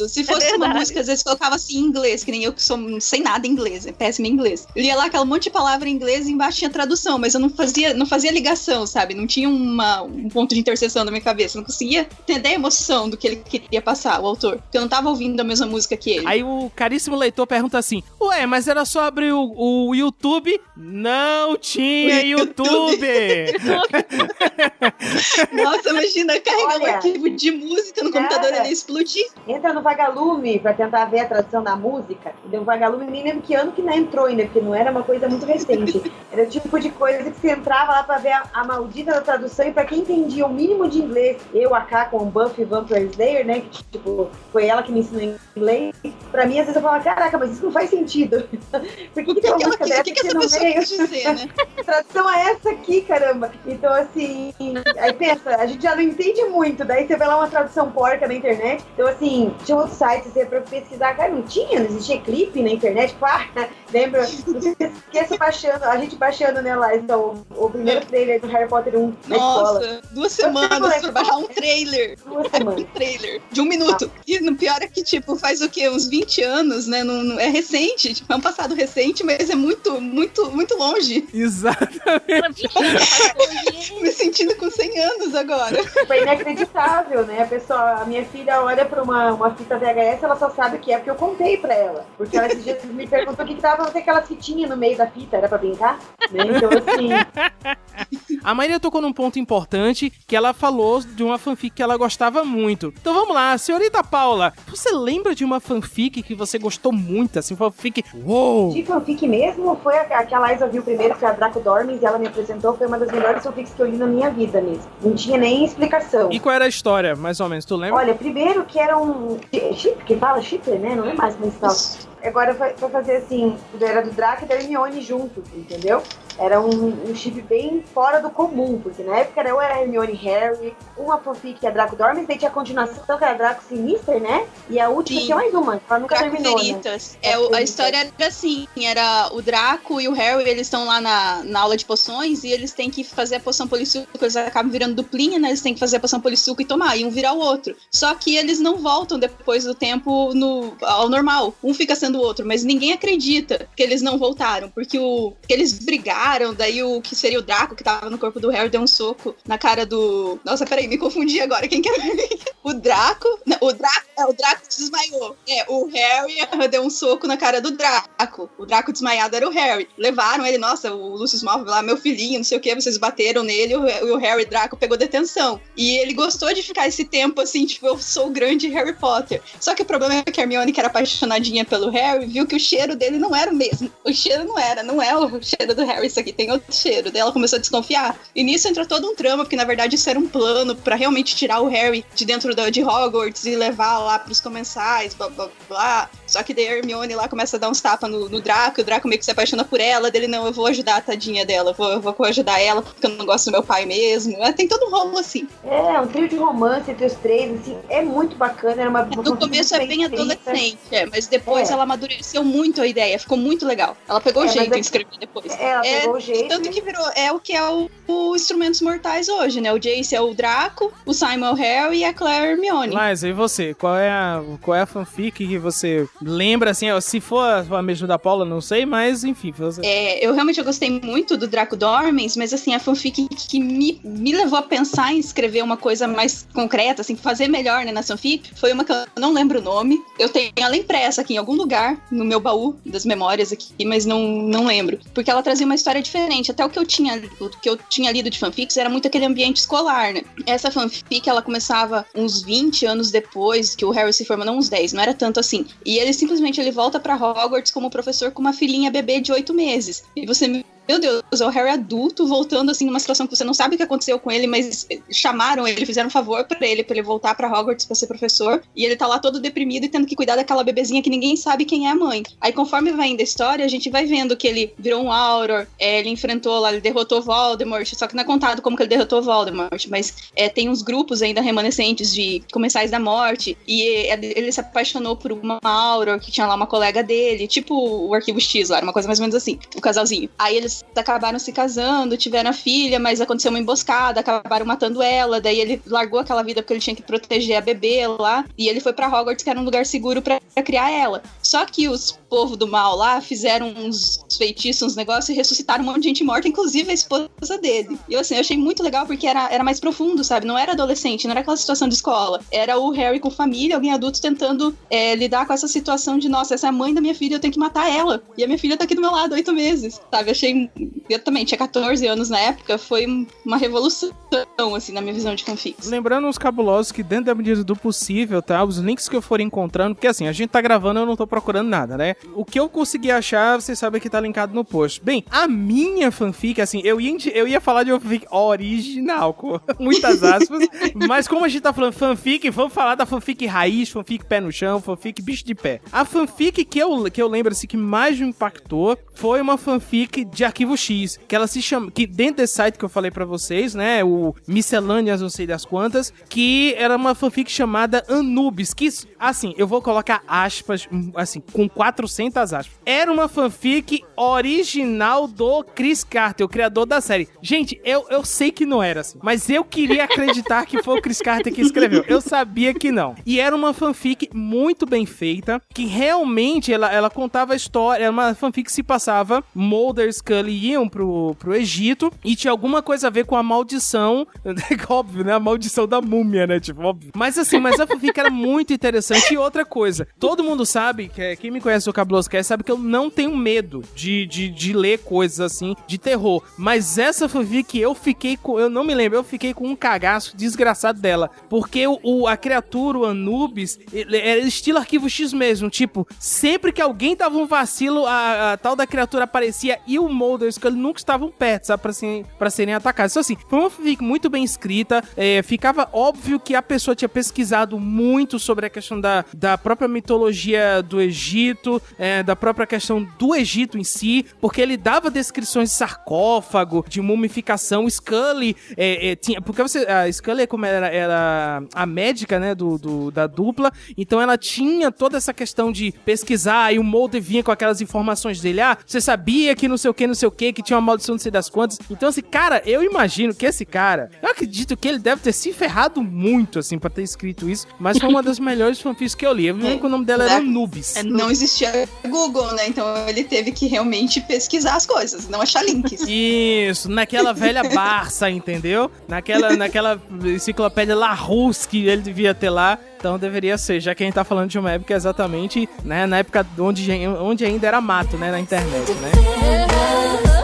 Se fosse uma verdade. música, às vezes colocava assim em inglês, que nem eu que sou sem nada em inglês, é péssimo em inglês. Eu lia lá aquela monte de palavra em inglês e embaixo tinha tradução, mas eu não fazia, não fazia ligação, sabe? Não tinha uma, um ponto de interseção na minha cabeça. Eu não conseguia entender a emoção do que ele queria passar, o autor. Porque eu não tava ouvindo a mesma música que ele. Aí o caríssimo leitor pergunta assim: Ué, mas era só abrir o, o YouTube? Não tinha O YouTube! Nossa, imagina carregar um arquivo de música no computador ele ia explodir. Entra no Vagalume pra tentar ver a tradução da música. E deu Vagalume, nem lembro que ano que não entrou ainda, porque não era uma coisa muito recente. Era o tipo de coisa que você entrava lá pra ver a, a maldita da tradução. E pra quem entendia o mínimo de inglês, eu, a K, com o Buffy Vampire Slayer, né? Que tipo, foi ela que me ensinou inglês. Pra mim, às vezes eu falava, caraca, mas isso não faz sentido. Por que, que, tem uma que, ela música dessa que, que essa meio? quis dizer, né? Tradução é essa aqui, caramba? Então, assim, aí pensa, a gente já não entende muito, daí você vê lá uma tradução porca na internet. Então, assim, tinha outros sites pra pesquisar, cara, não tinha, não existia clipe na internet, pá, lembra? Não se esqueça baixando, a gente baixando, né, lá, então, o primeiro trailer do Harry Potter 1 na escola. Nossa, duas semanas pra baixar um trailer. Duas Um semanas. trailer de um minuto. E no pior é que, tipo, faz o quê? Uns 20 anos, né? Não, não- é recente, tipo, é um passado recente, mas é muito, muito, muito longe. Exato. Era 20 anos, faz hoje. Me sentindo com 100 anos agora. Foi inacreditável, né? A pessoa, a minha filha olha pra uma, uma fita VHS, ela só sabe o que é, porque eu contei pra ela. Porque ela esses dias me perguntou o que, que tava aquela fitinha no meio da fita, era pra brincar? Né? Então, assim, A Maria tocou num ponto importante que ela falou de uma fanfic que ela gostava muito. Então vamos lá, senhorita Paula, você lembra de uma fanfic que você gostou muito? Assim, fanfic. Uou! de fanfic mesmo, foi a, a que a Liza viu primeiro, que foi a Draco Dormis, e ela me apresentou, foi uma das melhores fanfics que eu li na minha vida mesmo. Não tinha nem explicação. E qual era a história, mais ou menos? Tu lembra? Olha, primeiro que era um. Chip, que fala Chipper, né? Não é mais fala. Agora foi, foi fazer assim, era do Draco e da Hermione juntos, entendeu? Era um, um chip bem fora do comum, porque na época era, ou era Hermione e Harry, uma fanfic que é Draco Dormis, daí tinha a continuação que era Draco Sinister, né? E a última Sim. tinha mais uma, ela nunca Draco terminou, né? É, o- a história era assim: era o Draco e o Harry, eles estão lá na, na aula de poções e eles têm que fazer a poção polissuco, eles acabam virando duplinha, né? Eles têm que fazer a poção polissuco e tomar, e um virar o outro. Só que eles não voltam depois do tempo no, ao normal. Um fica sendo o outro, mas ninguém acredita que eles não voltaram, porque o, que eles brigaram daí o que seria o Draco que tava no corpo do Harry deu um soco na cara do. Nossa, peraí, me confundi agora. Quem que era? o Draco. Não, o Draco. É, o Draco desmaiou. É, o Harry deu um soco na cara do Draco. O Draco desmaiado era o Harry. Levaram ele, nossa, o Lucius Malfoy lá, meu filhinho, não sei o que, vocês bateram nele, o, o Harry Draco pegou detenção. E ele gostou de ficar esse tempo assim, tipo, eu sou o grande Harry Potter. Só que o problema é que a Hermione, que era apaixonadinha pelo Harry, viu que o cheiro dele não era o mesmo. O cheiro não era, não é o cheiro do Harry, isso aqui tem outro cheiro. Daí ela começou a desconfiar. E nisso entrou todo um trama, porque na verdade isso era um plano para realmente tirar o Harry de dentro de Hogwarts e levar lá pros comensais, blá blá blá. Só que daí a Hermione lá começa a dar uns tapas no, no Draco, e o Draco meio que se apaixona por ela, dele não, eu vou ajudar a tadinha dela, eu vou, eu vou ajudar ela porque eu não gosto do meu pai mesmo. É, tem todo um rolo assim. É, um trio de romance entre os três, assim, é muito bacana. Era uma, uma No começo é bem escrita. adolescente, é, mas depois É. ela amadureceu muito a ideia, ficou muito legal. Ela pegou É, o mas jeito é- em escrever depois. É, ela pegou o jeito Tanto que virou, é o que é o, o Instrumentos Mortais hoje, né? O Jace é o Draco, o Simon é o Harry e a Claire é Hermione. Liza, e você? Qual é a, qual é a fanfic que você lembra, assim, ó, se for a mesma da Paula, não sei, mas enfim, você... É, eu realmente gostei muito do Draco Dormens, mas assim, a fanfic que me, me levou a pensar em escrever uma coisa mais concreta, assim, fazer melhor né, na fanfic, foi uma que eu não lembro o nome. Eu tenho ela impressa aqui em algum lugar, no meu baú das memórias aqui, mas não, não lembro. Porque ela trazia uma história diferente. Até o que eu tinha, o que eu tinha lido de fanfics era muito aquele ambiente escolar, né? Essa fanfic, ela começava uns 20 anos depois que o Harry se forma, não uns 10, não era tanto assim. E ele simplesmente ele volta pra Hogwarts como professor com uma filhinha bebê de 8 meses. E você meu Deus, é o Harry adulto voltando assim numa situação que você não sabe o que aconteceu com ele, mas chamaram ele, fizeram um favor pra ele, pra ele voltar pra Hogwarts pra ser professor, e ele tá lá todo deprimido e tendo que cuidar daquela bebezinha que ninguém sabe quem é a mãe. Aí conforme vai indo a história, a gente vai vendo que ele virou um Auror, é, ele enfrentou lá, ele derrotou Voldemort, só que não é contado como que ele derrotou Voldemort, mas é, tem uns grupos ainda remanescentes de comensais da morte, e é, ele se apaixonou por uma Auror que tinha lá uma colega dele, tipo o Arquivo X lá, era uma coisa mais ou menos assim, o casalzinho. Aí eles acabaram se casando, tiveram a filha, mas aconteceu uma emboscada, acabaram matando ela, daí ele largou aquela vida porque ele tinha que proteger a bebê lá, e ele foi pra Hogwarts, que era um lugar seguro pra criar ela. Só que os povo do mal lá fizeram uns feitiços, uns negócios e ressuscitaram um monte de gente morta, inclusive a esposa dele. E eu, assim, eu achei muito legal porque era, era mais profundo, sabe? Não era adolescente, não era aquela situação de escola. Era o Harry com família, alguém adulto tentando é, lidar com essa situação de, nossa, essa é a mãe da minha filha, eu tenho que matar ela. E a minha filha tá aqui do meu lado oito meses, sabe? Eu achei. Eu também tinha 14 anos na época, foi uma revolução, assim, na minha visão de fanfics. Lembrando uns cabulosos que dentro da medida do possível, tá? Os links que eu for encontrando, porque assim, a gente tá gravando, eu não tô procurando nada, né? O que eu consegui achar, vocês sabem que tá linkado no post. Bem, a minha fanfic, assim, eu ia, eu ia falar de uma fanfic original, com muitas aspas, mas como a gente tá falando fanfic, vamos falar da fanfic raiz, fanfic pé no chão, fanfic bicho de pé. A fanfic que eu, que eu lembro, assim, que mais me impactou foi uma fanfic de Arquivo X, que ela se chama, que dentro desse site que eu falei pra vocês, né, o Miscelâneas, não sei das quantas, que era uma fanfic chamada Anubis, que, assim, eu vou colocar aspas, hum, assim, com 400 aspas. Era uma fanfic original do Chris Carter, o criador da série. Gente, eu, eu sei que não era assim, mas eu queria acreditar que foi o Chris Carter que escreveu. Eu sabia que não. E era uma fanfic muito bem feita, que realmente ela, ela contava a história, era uma fanfic que se passava, Mulder e Scully iam pro, pro Egito e tinha alguma coisa a ver com a maldição, óbvio, né? A maldição da múmia, né? Tipo, óbvio. Mas assim, mas a fanfic era muito interessante. E outra coisa, todo mundo sabe, que é- quem me conhece Cabuloso Cast sabe que eu não tenho medo de, de, de ler coisas assim, de terror. Mas essa fanfic eu fiquei com, eu não me lembro, eu fiquei com um cagaço desgraçado dela. Porque o, o- a criatura, o Anubis, era estilo arquivo X mesmo. Tipo, sempre que alguém dava um vacilo, a, a tal da criatura aparecia e o Mulder e o Scully nunca estavam perto, sabe? Pra, serem- pra serem atacados. Então, assim, foi uma fanfic muito bem escrita. é, ficava óbvio que a pessoa tinha pesquisado muito sobre a questão da, da própria mitologia do Egito, é, da própria questão do Egito em si, porque ele dava descrições de sarcófago, de mumificação. Scully é, é, tinha. Porque você. A Scully, como era, era a médica, né, do, do- da dupla, então ela tinha toda essa questão de pesquisar e o Mulder vinha com aquelas informações dele. Ah, você sabia que não sei o que, não sei o que, que tinha uma maldição não sei das quantas. Então, assim, cara, eu imagino que esse cara, eu acredito que ele deve ter se ferrado muito, assim, pra ter escrito isso, mas foi uma das melhores fanfics que eu li. Eu lembro que o nome dela era É. Nubis. Não existia Google, né? Então ele teve que realmente pesquisar as coisas, não achar links. Isso, naquela velha Barça, entendeu? Naquela, naquela enciclopédia Larousse que ele devia ter lá. Então deveria ser, já que a gente tá falando de uma época exatamente, né, na época onde, onde ainda era mato, né, na internet, né?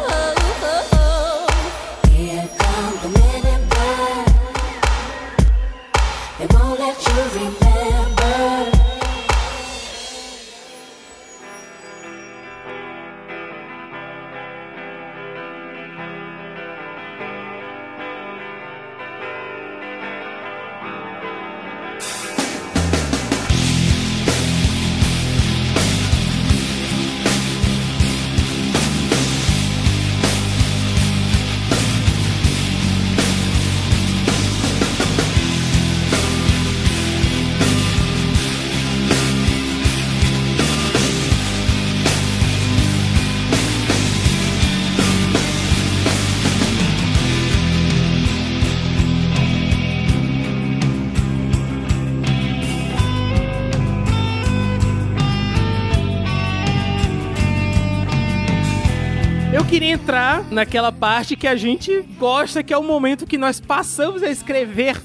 Naquela parte que a gente gosta, que é o momento que nós passamos a escrever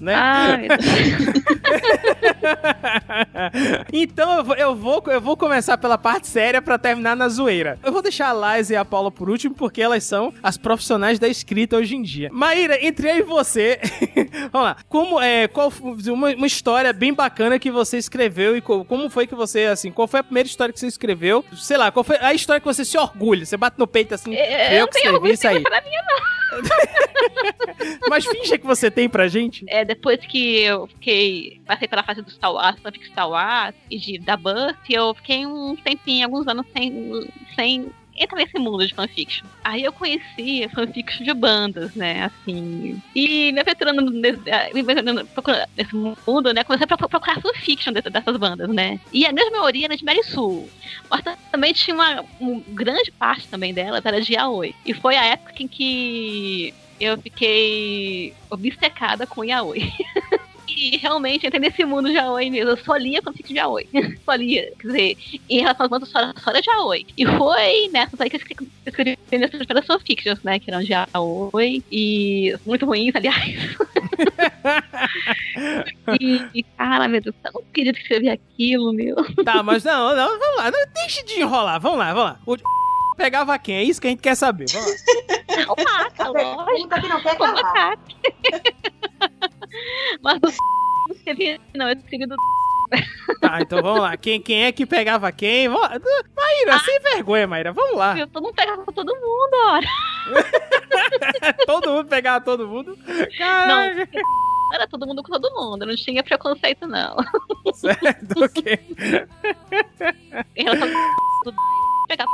né? Deus. então eu vou, eu, vou, eu vou começar pela parte séria pra terminar na zoeira. Eu vou deixar a Liza e a Paula por último, porque elas são as profissionais da escrita hoje em dia. Maíra, entre eu e você, vamos lá. Como é, qual uma, uma história bem bacana que você escreveu e co- como foi que você, assim, qual foi a primeira história que você escreveu? Sei lá, qual foi a história que você se orgulha? Você bate no peito assim, É, eu que tenho escrevi isso aí. pra mim, Mas finge que você tem pra gente. É, depois que eu fiquei. Passei pela fase do Star Wars, fanfic Star Wars e de, da Buffy, eu fiquei um tempinho, alguns anos sem. sem entrar nesse mundo de fanfiction. Aí eu conheci fanfiction de bandas, né? Assim. E me aventurando nesse, nesse mundo, né? Comecei a pro- procurar fanfiction dessas, bandas, né? E a grande maioria era de Mary Sue. Mas também tinha uma, uma grande parte também delas era de Yaoi. E foi a época em que eu fiquei obcecada com Yaoi. E realmente entrei nesse mundo Yaoi mesmo. Eu só lia fanfic de Yaoi. só lia. Quer dizer, em relação às bandas, só, só era Yaoi. E foi nessas aí que eu escrevi- minhas primeiras fanfictions, né? Que eram de Yaoi. E muito ruins, aliás. e, e, cara, meu Deus, eu não queria escrever aquilo, meu. Tá, mas não, não, vamos lá. Não, deixa de enrolar, vamos lá, vamos lá. O pegava quem? É isso que a gente quer saber. Vamos lá. O Maca, lógico. Que não quer O calar. Mas do não escrevi, não, eu escrevi do Tá, então vamos lá. Quem, quem é que pegava quem? Maíra, sem vergonha, Maíra. Vamos lá. eu todo mundo pegava todo mundo, ora. todo mundo pegava todo mundo. Caraca. Era todo mundo com todo mundo, não tinha preconceito, não. Certo, ok. Em relação do pegar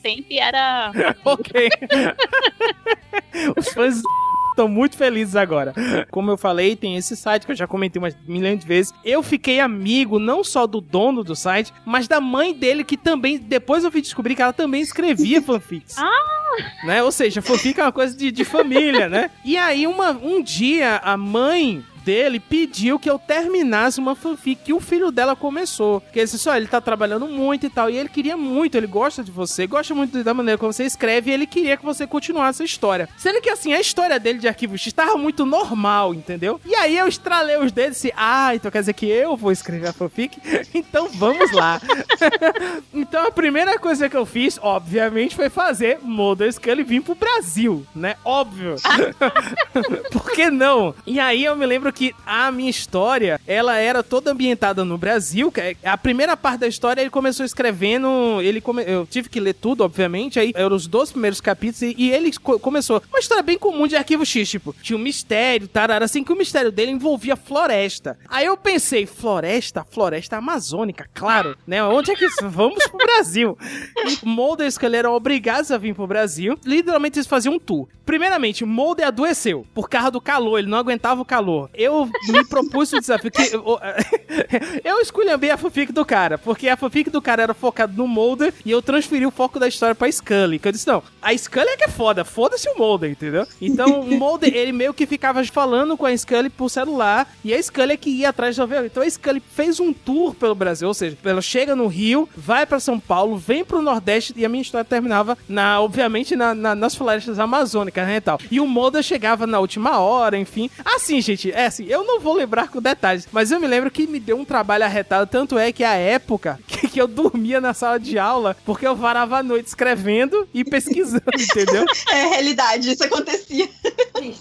sempre era. Ok. Os fãs estão muito felizes agora. Como eu falei, tem esse site que eu já comentei umas milhões de vezes. Eu fiquei amigo não só do dono do site, mas da mãe dele, que também, depois eu fui descobrir que ela também escrevia fanfics. Né? Ou seja, fanfic é uma coisa de, de família, né? E aí, uma, um dia, a mãe dele pediu que eu terminasse uma fanfic que o filho dela começou. Que ele disse, ó, ele tá trabalhando muito e tal, e ele queria muito, ele gosta de você, gosta muito da maneira como você escreve, e ele queria que você continuasse a história. Sendo que, assim, a história dele de Arquivo X tava muito normal, entendeu? E aí eu estralei os dedos e disse, ah, então quer dizer que eu vou escrever a fanfic? então vamos lá. então a primeira coisa que eu fiz, obviamente, foi fazer Mulder Scully vir pro Brasil, né? Óbvio. Por que não? E aí eu me lembro que a minha história, ela era toda ambientada no Brasil. é- A primeira parte da história ele começou escrevendo, ele come- eu tive que ler tudo, obviamente, aí eram os dois primeiros capítulos e, ele co- começou uma história bem comum de Arquivo X, tipo, tinha um mistério, tarara, assim que o mistério dele envolvia floresta. Aí eu pensei, floresta? Floresta amazônica, claro, né? Onde é que isso? Vamos pro Brasil. E Mulder e eram obrigados a vir pro Brasil. Literalmente eles faziam um tour. Primeiramente, Mulder adoeceu por causa do calor, ele não aguentava o calor. Eu eu me propus o desafio que eu, eu esculhambei a fanfic do cara, porque a fanfic do cara era focada no Mulder e eu transferi o foco da história pra Scully. Que eu disse, não, a Scully é que é foda, foda-se o Mulder, entendeu? Então o Mulder, ele meio que ficava falando com a Scully por celular e a Scully é que ia atrás do avião. Então a Scully fez um tour pelo Brasil, ou seja, ela chega no Rio, vai pra São Paulo, vem pro Nordeste e a minha história terminava, na, obviamente, na, na- nas florestas amazônicas, né, e tal. E o Mulder chegava na última hora, enfim. Assim, gente, é assim, eu não vou lembrar com detalhes, mas eu me lembro que me deu um trabalho arretado, tanto é que a época que, que eu dormia na sala de aula, porque eu varava a noite escrevendo e pesquisando, entendeu? É realidade, isso acontecia.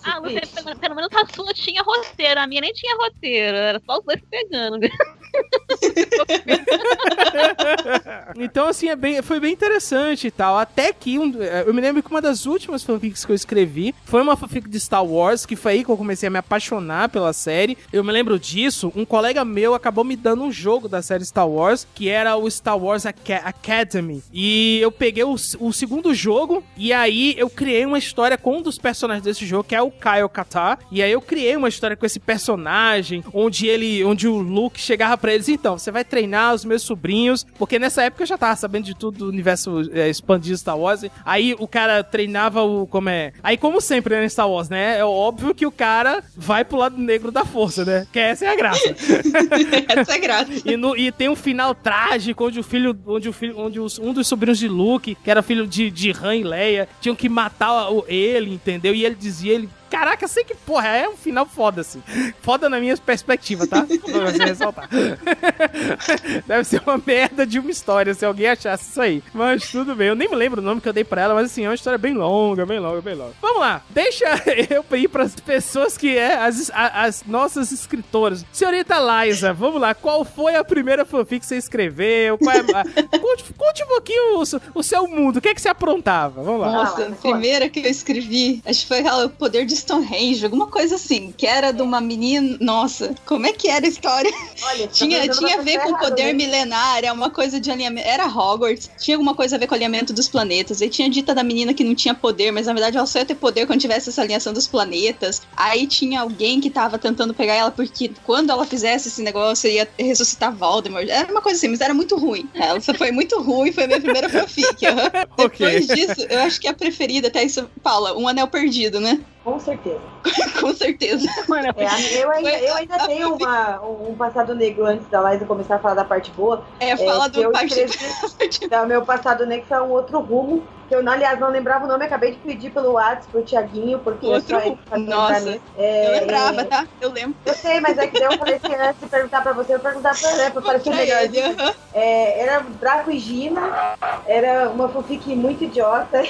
Ah, você, pelo menos a sua tinha roteiro, a minha nem tinha roteiro, era só os dois pegando. Então, assim, é bem, foi bem interessante e tal. Até que um- eu me lembro que uma das últimas fanfics que eu escrevi foi uma fanfic de Star Wars, que foi aí que eu comecei a me apaixonar pela série. Eu me lembro disso, um colega meu acabou me dando um jogo da série Star Wars, que era o Star Wars Aca- Academy. E eu peguei o, o segundo jogo, e aí eu criei uma história com um dos personagens desse jogo, que é o Kyle Katar. E aí eu criei uma história com esse personagem, onde ele, onde o Luke chegava pra eles, então, você vai treinar os meus sobrinhos, porque nessa época eu já tava sabendo de tudo do universo é, expandido Star Wars. Aí o cara treinava o. Como é? Aí, como sempre, né, Star Wars, né? É óbvio que o cara vai pro lado negro da força, né? Que essa é a graça. Essa é graça. E, no- e tem um final trágico onde o filho, onde o filho, onde os- um dos sobrinhos de Luke, que era filho de, de Han e Leia, tinham que matar o- ele, entendeu? E ele dizia, ele, caraca, sei que porra, é um final foda assim. Foda na minha perspectiva, tá? Pra você ressaltar. Deve ser uma merda de uma história se alguém achasse isso aí. Mas tudo bem, eu nem me lembro o nome que eu dei pra ela, mas assim, é uma história bem longa, bem longa, bem longa. Vamos lá, deixa eu ir pras pessoas que é as, a- as nossas escritoras. Senhorita Liza, vamos lá, qual foi a primeira fanfic que você escreveu? Qual é a- conte, conte um pouquinho o, seu- o seu mundo, o que é que você aprontava? Vamos lá. Nossa, a primeira que eu escrevi, acho que foi O Poder de Stonehenge, alguma coisa assim, que era de uma menina. Nossa, como é que era a história? Olha, Tinha, tinha a ver com errada, poder né? milenar, é uma coisa de alinhamento. Era Hogwarts, tinha alguma coisa a ver com o alinhamento dos planetas. Aí tinha dita da menina que não tinha poder, mas na verdade ela só ia ter poder quando tivesse essa alinhação dos planetas. Aí tinha alguém que tava tentando pegar ela porque quando ela fizesse esse negócio ia ressuscitar Voldemort. Era uma coisa assim, mas era muito ruim. Ela só foi muito ruim, foi a minha primeira fanfic. aham. Ok. Depois disso, eu acho que a preferida, até isso, Paula, Um Anel Perdido, né? Com certeza. Com certeza. É, a- eu ainda, eu ainda tenho uma, um passado negro antes da Liza começar a falar da parte boa. É, fala que do parte. escrevi- da meu passado negro foi um outro rumo. Que eu, aliás, não lembrava o nome, acabei de pedir pelo WhatsApp pro Tiaguinho, porque Outro é só Nossa. É, Eu lembrava, é, tá? Eu lembro. Eu sei, mas é que eu falei assim, antes de perguntar pra você, eu perguntar pra ele, pra parecer melhor. ele, aham. É, era Draco e Gina, era uma fanfic muito idiota.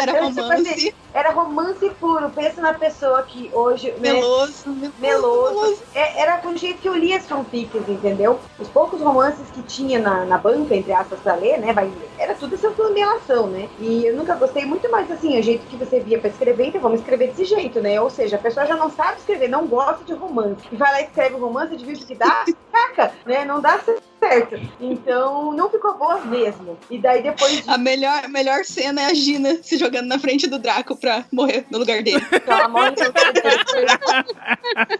Era Eu, tipo romance, Era romance puro. Pensa na pessoa que hoje. né, meloso. meloso. É, era do jeito que eu lia as fanfics, entendeu? Os poucos romances que tinha na, na banca, entre aspas, pra ler, né? Vai, era tudo essa flamelação, né? E eu nunca gostei muito mais assim, o jeito que você via pra escrever, então vamos escrever desse jeito, né? Ou seja, a pessoa já não sabe escrever, não gosta de romance. E vai lá e escreve o romance, adivinha o que dá? Caca, né? Não dá certo. Então, não ficou boa mesmo. E daí depois de A melhor, a melhor cena é a Gina se jogando na frente do Draco pra morrer no lugar dele. ela morre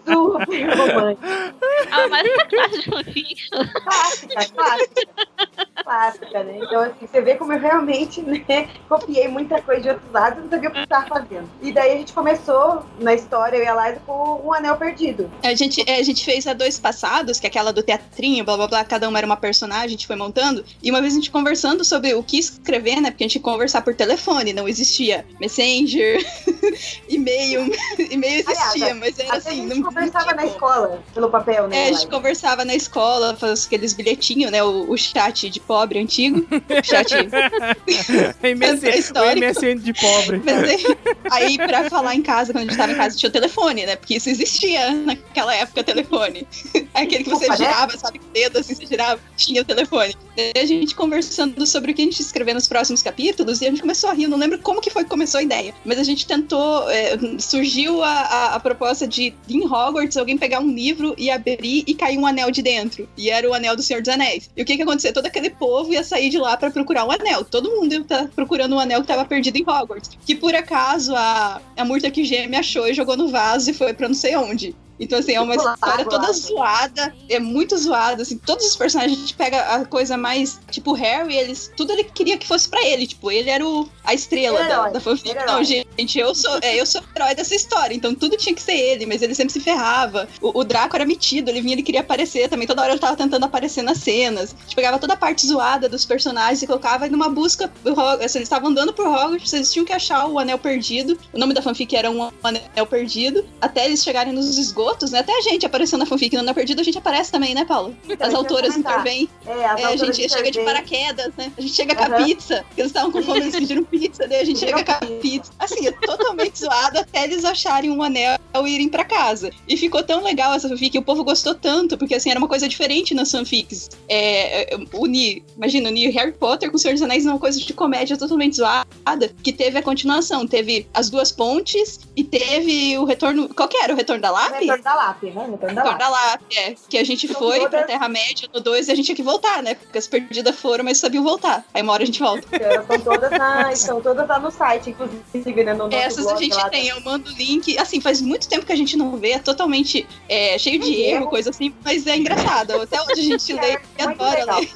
super romântico. Ah, mas fanfiction. Clássica, clássica. Clássica, né? Então, assim, você vê como eu realmente, né, copiei muita coisa de outros lados e não sabia o que eu estava fazendo. E daí a gente começou na história, eu e a Liza, com um anel perdido. A gente, é, a gente fez a dois passados, que é aquela do teatrinho, blá blá blá, cada uma era uma personagem, a gente foi montando. E uma vez a gente conversando sobre o que escrever, né? Porque a gente ia conversar por telefone, não existia Messenger, e-mail. e-mail existia, Aliás, mas era Até assim. a gente não- conversava não na escola, pelo papel, né? É, a gente conversava na escola, fazia aqueles bilhetinhos, né? O, o chat de pobre antigo. O chat. MSN, o Histórico. MSN de pobre. Mas aí, aí, pra falar em casa, quando a gente tava em casa, tinha o telefone, né? Porque isso existia naquela época, telefone. Aquele que você Opa, né? girava, sabe, com o dedo, assim, você tinha o telefone. Daí a gente conversando sobre o que a gente escrever nos próximos capítulos, e a gente começou a rir, eu não lembro como que foi que começou a ideia. Mas a gente tentou, é, surgiu a, a, a proposta de, em Hogwarts, alguém pegar um livro e abrir e cair um anel de dentro. E era o anel do Senhor dos Anéis. E o que que acontecia? Todo aquele povo ia sair de lá pra procurar o anel. Todo mundo ia estar procurando um anel que tava perdido em Hogwarts. Que por acaso a, a Murta que geme achou e jogou no vaso e foi pra não sei onde. Então, assim, é uma história toda zoada, é muito zoada, assim, todos os personagens, a gente pega a coisa mais, tipo, o Harry, eles, tudo ele queria que fosse pra ele, tipo, ele era o, a estrela da, Herói, da fanfic. herói. Não, gente, eu sou, é, eu sou o herói dessa história, então tudo tinha que ser ele, mas ele sempre se ferrava. O, o Draco era metido, ele vinha, ele queria aparecer também, toda hora ele tava tentando aparecer nas cenas. A gente pegava toda a parte zoada dos personagens e colocava numa busca, assim, eles estavam andando por Hogwarts, eles tinham que achar o Anel Perdido, o nome da fanfic era um Anel Perdido, até eles chegarem nos esgotos, né, até a gente apareceu na fanfic no Anel Perdido, a gente aparece também, né, Paulo? Então, As autoras intervêm. É, as É, a gente chega de intervêm. paraquedas, né? A gente chega com a pizza. Eles estavam com fome, eles pediram pizza, daí a gente chega com a pizza. Assim, é totalmente zoado até eles acharem um anel e irem pra casa. E ficou tão legal essa fanfic, o povo gostou tanto, porque assim, era uma coisa diferente nas fanfics. É, é, unir, imagina, unir Harry Potter com o Senhor dos Anéis numa coisa de comédia totalmente zoada, que teve a continuação. Teve as duas pontes e teve o retorno. Qual que era? O retorno da Lápis? Da lápis, né? Da Lápis, é. Que a gente São foi todas- pra Terra-média no 2 e a gente tinha que voltar, né? Porque as perdidas foram, mas sabiam voltar. Aí uma hora a gente volta. Elas estão todas, na, estão todas lá no site, inclusive, né? No nosso Essas a gente lá. tem, eu mando o link. Assim, faz muito tempo que a gente não vê, é totalmente é, cheio de Tem erro, erro. coisa assim, mas é engraçado. Até onde a gente É, lê e muito adora ler.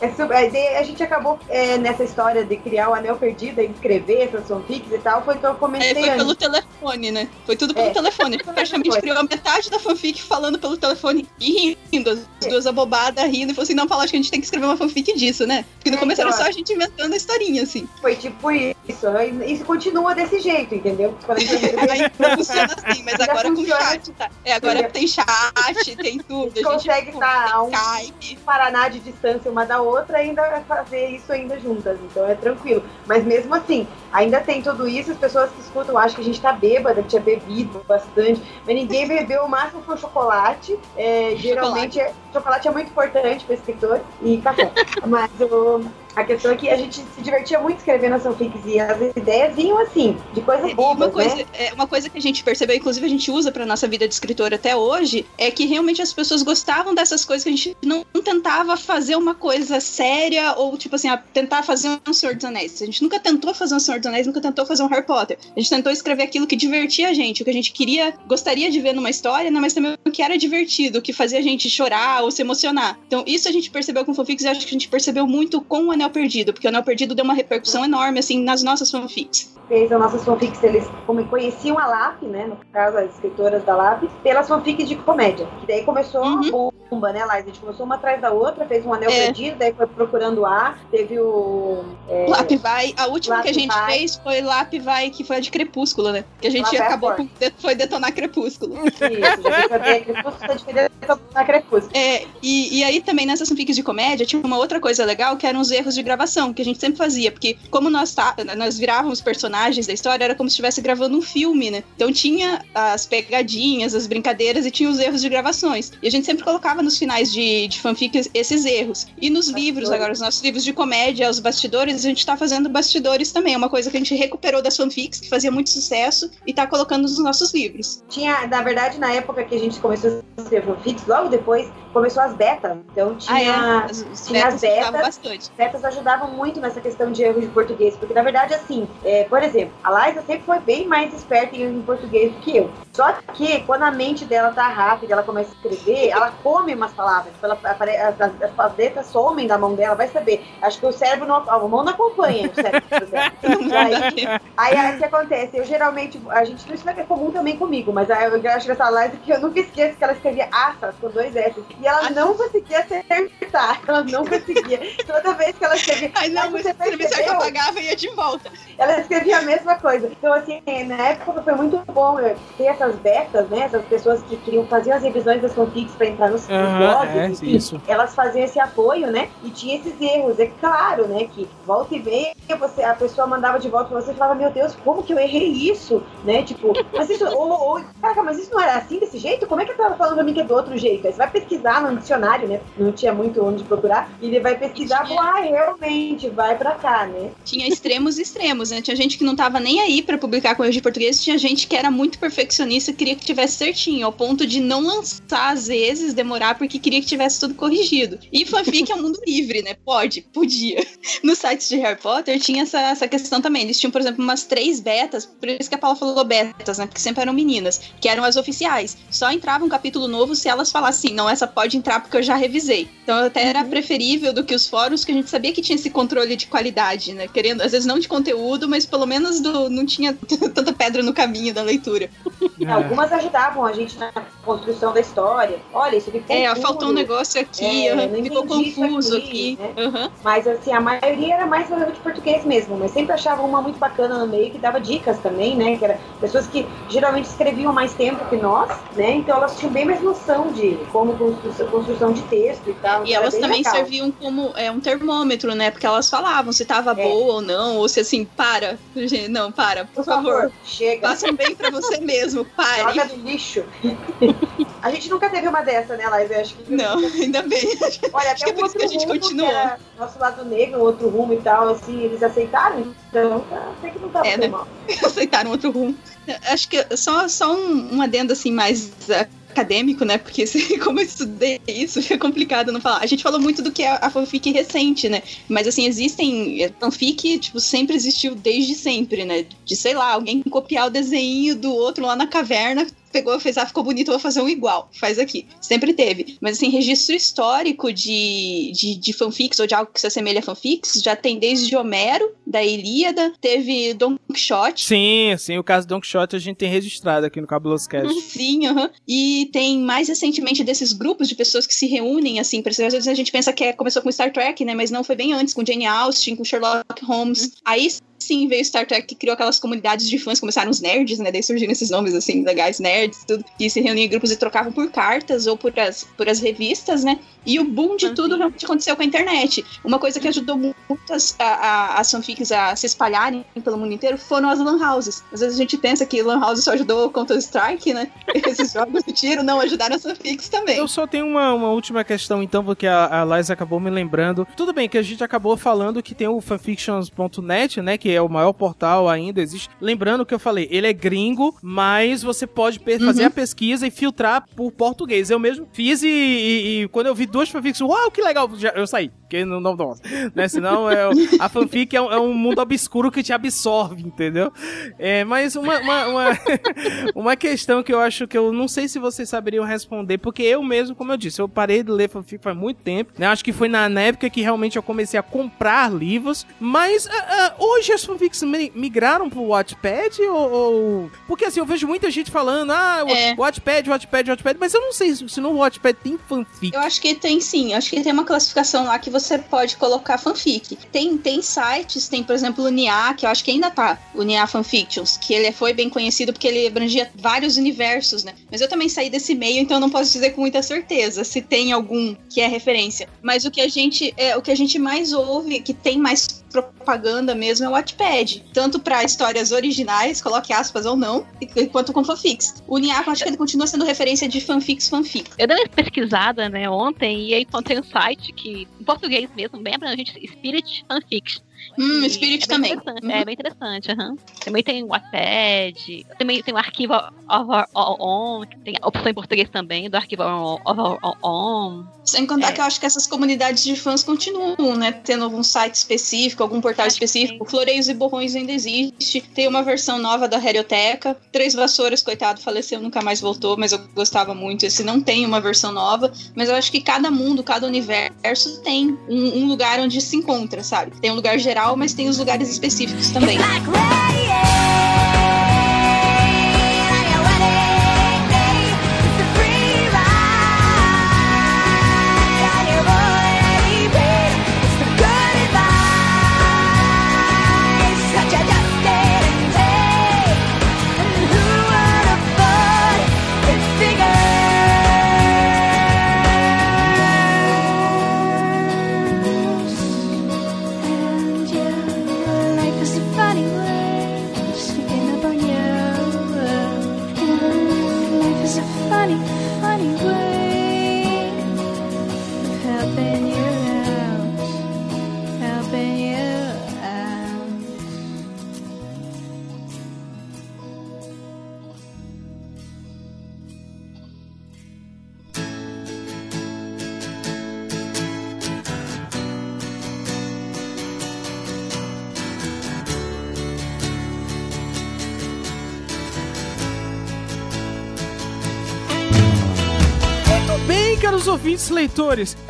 É é, a gente acabou é, nessa história de criar o Anel Perdido e escrever essas fanfics e tal, foi que eu É, comentei foi pelo antes. telefone, né? Foi tudo pelo É. telefone. A gente praticamente Foi. criou a metade da fanfic falando pelo telefone e rindo. As duas abobadas rindo e falou assim: não, Paulo, acho que a gente tem que escrever uma fanfic disso, né? Porque no É, começo era então, só a gente inventando a historinha, assim. Foi tipo isso. E Isso continua desse jeito, entendeu? Quando a gente Ainda funciona assim, mas Ainda agora com funciona. chat, tá? É, agora tem chat, tem tudo. A gente consegue estar a um Skype. paraná de distância uma da outra ainda fazer isso ainda juntas. Então é tranquilo. Mas mesmo assim, ainda tem tudo isso. As pessoas que escutam acham que a gente tá bêbada, que tinha bebido bastante. Mas ninguém bebeu. O máximo foi chocolate. É, geralmente, é- chocolate é muito importante para escritor e café. Mas o. A questão é que a gente se divertia muito escrevendo as fanfics e as ideias vinham assim, de coisas E bobas, uma coisa, né? é, uma coisa que a gente percebeu, inclusive a gente usa pra nossa vida de escritor até hoje, é que realmente as pessoas gostavam dessas coisas que a gente não, não tentava fazer uma coisa séria ou, tipo assim, tentar fazer um Senhor dos Anéis. A gente nunca tentou fazer um Senhor dos Anéis, nunca tentou fazer um Harry Potter. A gente tentou escrever aquilo que divertia a gente, o que a gente queria, gostaria de ver numa história, né, mas também o que era divertido, o que fazia a gente chorar ou se emocionar. Então, isso a gente percebeu com fanfics e acho que a gente percebeu muito com o Anel Perdido, porque o Anel Perdido deu uma repercussão enorme, assim, nas nossas fanfics. fez as nossas fanfics, eles como conheciam a LAP, né? No caso, as escritoras da LAP, pelas fanfics de comédia. Que daí começou Uhum. uma bomba, né, Laís? A gente começou uma atrás da outra, fez um anel É. perdido, daí foi procurando A, teve o. É, Lap vai. A última Lap que a gente vai. fez foi Lap vai, que foi a de Crepúsculo, né? Que a gente Lap vai acabou com. Foi detonar Crepúsculo. Isso, já bem Crepúsculo, tá diferente da Crepúsculo. É, e, e aí também nessas fanfics de comédia tinha uma outra coisa legal que eram os erros de gravação, que a gente sempre fazia, porque como nós, tá, nós virávamos personagens da história, era como se estivesse gravando um filme, né? Então tinha as pegadinhas, as brincadeiras e tinha os erros de gravações. E a gente sempre colocava nos finais de, de fanfics esses erros. E nos livros, agora, os nossos livros de comédia, os bastidores, a gente tá fazendo bastidores também. É uma coisa que a gente recuperou das fanfics, que fazia muito sucesso, e tá colocando nos nossos livros. Tinha, na verdade, na época que a gente começou a escrever fanfics, logo depois começou as betas. Então tinha. Ah, é? Os tinha betas as betas. ajudavam bastante. betas ajudavam muito nessa questão de erros de português, porque na verdade, assim, é, por exemplo, a Liza sempre foi bem mais esperta em, em português do que eu. Só que quando a mente dela tá rápida, ela começa a escrever, ela come umas palavras, tipo, ela, as, as, as letras somem da mão dela, vai saber. Acho que o cérebro não, a mão não acompanha o cérebro dela. Aí, aí, aí o que acontece? Eu geralmente, a gente não isso é comum também comigo, mas aí eu acho que essa Liza que eu nunca esqueço que ela escrevia assas com dois S. E ela não conseguia acertar. Ela não conseguia. Toda vez que ela escrevia. Ai, não, mas você você que eu percebeu? e ia de volta. Ela escrevia a mesma coisa. Então, assim, na época foi muito bom ter essas betas, né? Essas pessoas que queriam fazer as revisões das fanfics pra entrar nos, Aham, blogs. é, isso. Elas faziam esse apoio, né? E tinha esses erros. É claro, né? Que volta e meia você, a pessoa mandava de volta pra você e falava, meu Deus, como que eu errei isso? Né? Tipo, mas isso. Ou, ou, caraca, mas isso não era assim desse jeito? Como é que ela falando pra mim que é do outro jeito? Aí você vai pesquisar no dicionário, né? Não tinha muito onde procurar. E ele vai pesquisar, tinha- ah, realmente, vai pra cá, né? Tinha extremos e extremos, né? Tinha gente que não tava nem aí pra publicar com erro de português, tinha gente que era muito perfeccionista, queria que tivesse certinho, ao ponto de não lançar às vezes, demorar, porque queria que tivesse tudo corrigido. E fanfic é um mundo livre, né? Pode, podia. Nos sites de Harry Potter tinha essa, essa questão também. também. Eles tinham, por exemplo, umas três betas, por isso que a Paula falou betas, né? Porque sempre eram meninas, que eram as oficiais. Só entrava um capítulo novo se elas falassem, não, essa pode entrar porque eu já revisei. Então até era preferível do que os fóruns, que a gente sabia que tinha esse controle de qualidade, né? Querendo, às vezes não de conteúdo, mas pelo menos do, não tinha tanta pedra no caminho da leitura. É. Algumas ajudavam a gente na construção da história. Olha, isso ficou É, confuso. faltou um negócio aqui, É, não ficou confuso aqui, aqui. né? aham. Mas assim, a maioria era mais falando de português mesmo, mas sempre achava uma muito bacana no meio que dava dicas também, né? Que era pessoas que geralmente escreviam mais tempo que nós, né? Então elas tinham bem mais noção de como construção, construção de texto e tal. E Então, era elas também legal. serviam como é, um termômetro, né? Porque elas falavam se tava boa ou não, ou se assim, para. Não, para, por, Por favor. favor, chega. Faça um bem pra você mesmo, pare. Joga no lixo. a gente nunca teve uma dessa, né, Live? Acho que Não, ainda bem. Olha, Acho que até é um por isso que a gente continuou. que era nosso lado negro, outro rumo e tal, assim, eles aceitaram, então até que não tava É, né? mal. Aceitaram outro rumo. Acho que só, só um, um adendo assim mais acadêmico, né? Porque como eu estudei isso, fica complicado não falar. A gente falou muito do que é a fanfic recente, né? Mas assim, existem. é, Fanfic, tipo, sempre existiu desde sempre, né? De, sei lá, alguém copiar o desenho do outro lá na caverna. Pegou, fez, ah, ficou bonito, vou fazer um igual. Faz aqui. Sempre teve. Mas, assim, registro histórico de, de, de fanfics ou de algo que se assemelha a fanfics já tem desde Homero, da Ilíada, teve Don Quixote. Sim, sim, o caso do Don Quixote a gente tem registrado aqui no Cabuloso Cast. Sim, aham. E tem mais recentemente desses grupos de pessoas que se reúnem, assim, pra- às vezes a gente pensa que é- começou com Star Trek, né? Mas não foi bem antes, com Jane Austen, com Sherlock Holmes. Aí sim veio Star Trek que criou aquelas comunidades de fãs, começaram os nerds, né? Daí surgiram esses nomes assim, legais, nerds, tudo, que se reuniam em grupos e trocavam por cartas ou por as, por as revistas, né? E o boom de tudo realmente aconteceu com a internet. Uma coisa que ajudou muito as, a, a, as fanfics a se espalharem pelo mundo inteiro foram as lan houses. Às vezes a gente pensa que lan house só ajudou o Counter-Strike, né? Esses jogos de tiro não ajudaram as fanfics também. Eu só tenho uma, uma última questão, então, porque a, a Liza acabou me lembrando. Tudo bem que a gente acabou falando que tem o fanfictions.net, né? Que é o maior portal ainda, existe. Lembrando que eu falei, ele é gringo, mas você pode pe- fazer a pesquisa e filtrar por português. Eu mesmo fiz e, e- e quando eu vi duas fanfics, uau, que legal, já- eu saí. Porque não, não, não né? Senão é, a fanfic é um, é um mundo obscuro que te absorve, entendeu? É, mas uma, uma, uma, uma questão que eu acho que eu não sei se vocês saberiam responder, porque eu mesmo, como eu disse, eu parei de ler fanfic faz muito tempo, né? Acho que foi na, época que realmente eu comecei a comprar livros, mas ah, ah, hoje as fanfics mi- migraram pro Wattpad ou, ou- Porque assim, eu vejo muita gente falando, ah, É. Wattpad, Wattpad, Wattpad, mas eu não sei se, no Wattpad tem fanfic. Eu acho que tem sim, acho que tem uma classificação lá que você pode colocar fanfic. Tem, tem sites, tem, por exemplo, o NIA, que eu acho que ainda tá, o NIA Fanfictions, que ele foi bem conhecido porque ele abrangia vários universos, né? Mas eu também saí desse meio, então eu não posso dizer com muita certeza se tem algum que é referência. Mas o que a gente, é, o que a gente mais ouve, que tem mais propaganda mesmo é o Wattpad. Tanto para histórias originais, coloque aspas ou não, quanto com fanfics. O NIA, eu acho que ele continua sendo referência de fanfics fanfic. Eu dei uma pesquisada, né, ontem, e aí encontrei um site que, em português mesmo, bem abrangente, Spirit Fanfics. Hum, E Spirit é bem também. Uhum. É bem interessante, aham. Também tem o Wattpad, também tem o arquivo of our own, que tem a opção em português também, do arquivo of our own. Sem contar É. que eu acho que essas comunidades de fãs continuam, né? Tendo algum site específico, algum portal específico. Floreios e Borrões ainda existe. Tem uma versão nova da Herioteca. Três Vassouras, coitado, faleceu, nunca mais voltou, mas eu gostava muito. Esse não tem uma versão nova. Mas eu acho que cada mundo, cada universo tem um, um lugar onde se encontra, sabe? Tem um lugar geral, mas tem os lugares específicos também. Ouvintes leitores, isso.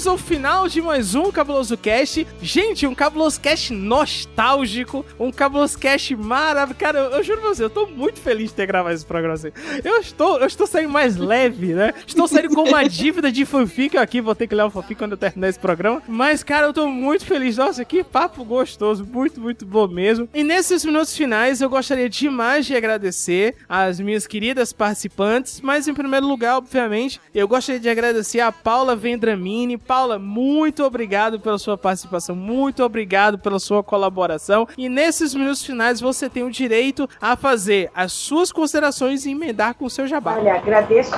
Chegamos ao final de mais um Cabuloso Cast. Gente, um Cabuloso Cast nostálgico, um Cabuloso Cast maravilhoso. Cara, eu, eu juro pra você, eu tô muito feliz de ter gravado esse programa assim. Eu estou, eu estou saindo mais leve, né? Estou saindo com uma dívida de fanfic aqui, vou ter que ler o fanfic quando eu terminar esse programa. Mas, cara, eu tô muito feliz. Nossa, que papo gostoso, muito, muito bom mesmo. E nesses minutos finais, eu gostaria demais de agradecer as minhas queridas participantes, mas em primeiro lugar, obviamente, eu gostaria de agradecer a Paula Vendramini. Paula, muito obrigado pela sua participação, muito obrigado pela sua colaboração. E nesses minutos finais, você tem o direito a fazer as suas considerações e emendar com o seu jabá. Olha, agradeço.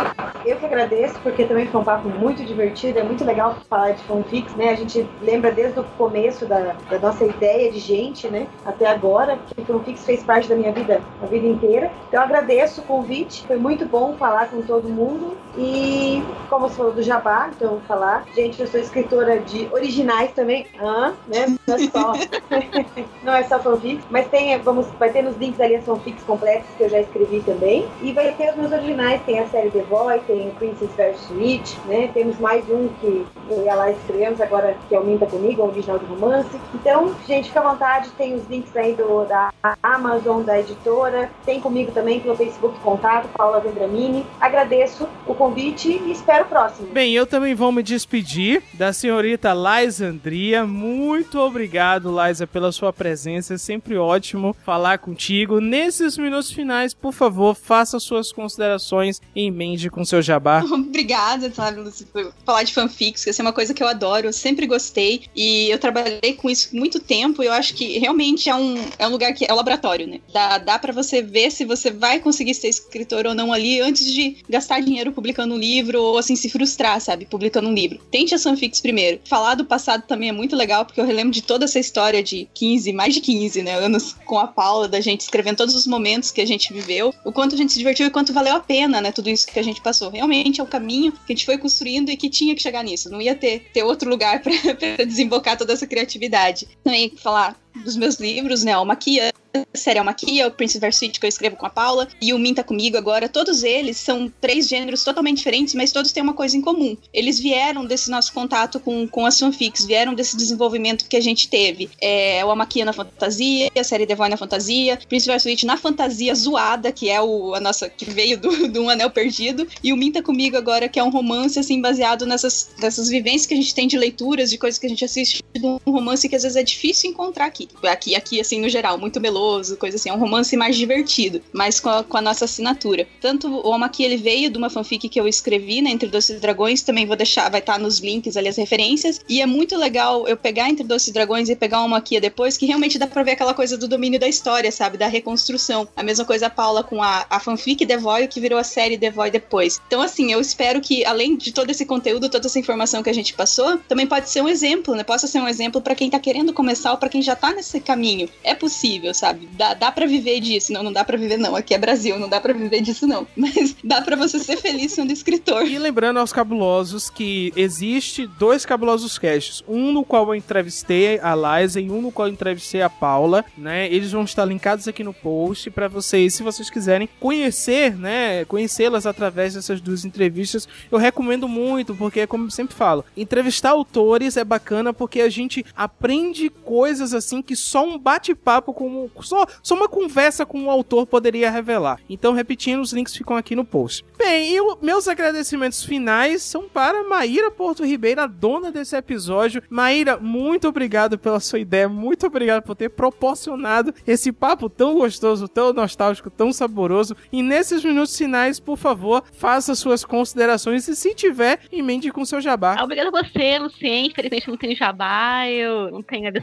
Eu que agradeço, porque também foi um papo muito divertido. É muito legal falar de fanfics, né? A gente lembra desde o começo da, da nossa ideia de gente, né? Até agora, porque fanfics fez parte da minha vida a vida inteira. Então, agradeço o convite. Foi muito bom falar com todo mundo. E, como você falou do jabá, então vou falar. Gente, eu sou escritora de originais também. Ah, né? Não é só, não é só fanfics, mas tem, vamos, vai ter nos links ali as fanfics completas que eu já escrevi também. E vai ter os meus originais, tem a série The Boy, tem Princess vs. Witch, né? Temos mais um que eu ia lá escrevemos agora, que é o Minta Comigo, o original de romance. Então, gente, fica à vontade, tem os links aí do, da Amazon, da editora, tem comigo também pelo Facebook Contato, Paula Vendramini. Agradeço o convite e espero o próximo. Bem, eu também vou me despedir da senhorita Liza Andria. Muito obrigado, Liza, pela sua presença. É sempre ótimo falar contigo. Nesses minutos finais, por favor, faça suas considerações e emende com seu jabá. Obrigada, sabe, Lucy, por falar de fanfics, que essa é uma coisa que eu adoro, eu sempre gostei. E eu trabalhei com isso muito tempo. E eu acho que realmente é um, é um lugar que é um laboratório, né? Dá, dá para você ver se você vai conseguir ser escritor ou não ali antes de gastar dinheiro publicando um livro ou assim se frustrar, sabe? Publicando um livro. Tente as fanfics primeiro. Falar do passado também é muito legal, porque eu relembro de toda essa história de 15, mais de 15, né? Anos com a Paula, da gente escrevendo todos os momentos que a gente viveu, o quanto a gente se divertiu e quanto valeu a pena, né? Tudo isso que a gente passou. Realmente é o caminho que a gente foi construindo e que tinha que chegar nisso. Não ia ter, ter outro lugar pra desembocar toda essa criatividade. Também falar dos meus livros, né? O Maquia, Serial Maquia, o Prince Versuit que eu escrevo com a Paula, e o Minta Comigo agora, todos eles são três gêneros totalmente diferentes, mas todos têm uma coisa em comum. Eles vieram desse nosso contato com, com as fanfics, vieram desse desenvolvimento que a gente teve. É, o Amaquia na fantasia, a série Void na fantasia, Prince Versuit na fantasia zoada, que é o, a nossa, que veio do, do Um Anel Perdido, e o Minta Comigo agora, que é um romance, assim, baseado nessas, nessas vivências que a gente tem de leituras, de coisas que a gente assiste, de um romance que às vezes é difícil encontrar aqui. Aqui, aqui, assim, no geral, muito meloso, coisa assim. É um romance mais divertido, mas com a, com a nossa assinatura. Tanto o Omaki, ele veio de uma fanfic que eu escrevi, né, Entre Doces e Dragões, também vou deixar, vai estar nos links ali as referências. E é muito legal eu pegar Entre Doces e Dragões e pegar uma Maquia depois, que realmente dá pra ver aquela coisa do domínio da história, sabe? Da reconstrução. A mesma coisa a Paula com a, a fanfic The Void, que virou a série The Void depois. Então, assim, eu espero que, além de todo esse conteúdo, toda essa informação que a gente passou, também pode ser um exemplo, né? Possa ser um exemplo para quem tá querendo começar ou pra quem já tá nesse caminho. É possível, sabe? Dá, dá para viver disso. Não, não dá para viver, não. Aqui é Brasil, não dá para viver disso, não. Mas dá para você ser feliz sendo escritor. E lembrando aos cabulosos que existe dois cabulosos casts. Um no qual eu entrevistei a Liza e um no qual eu entrevistei a Paula, né? Eles vão estar linkados aqui no post para vocês, se vocês quiserem conhecer, né? Conhecê-las através dessas duas entrevistas. Eu recomendo muito, porque como eu sempre falo, entrevistar autores é bacana porque a gente aprende coisas assim que só um bate-papo com só, só uma conversa com o autor poderia revelar. Então, repetindo, os links ficam aqui no post. Bem, e o, meus agradecimentos finais são para Maíra Porto Ribeiro, a dona desse episódio. Maíra, muito obrigado pela sua ideia, muito obrigado por ter proporcionado esse papo tão gostoso, tão nostálgico, tão saboroso. E nesses minutos finais, por favor, faça suas considerações e se tiver, emende com seu jabá. Obrigada a você, Lucien. Infelizmente não tenho jabá, eu não tenho nada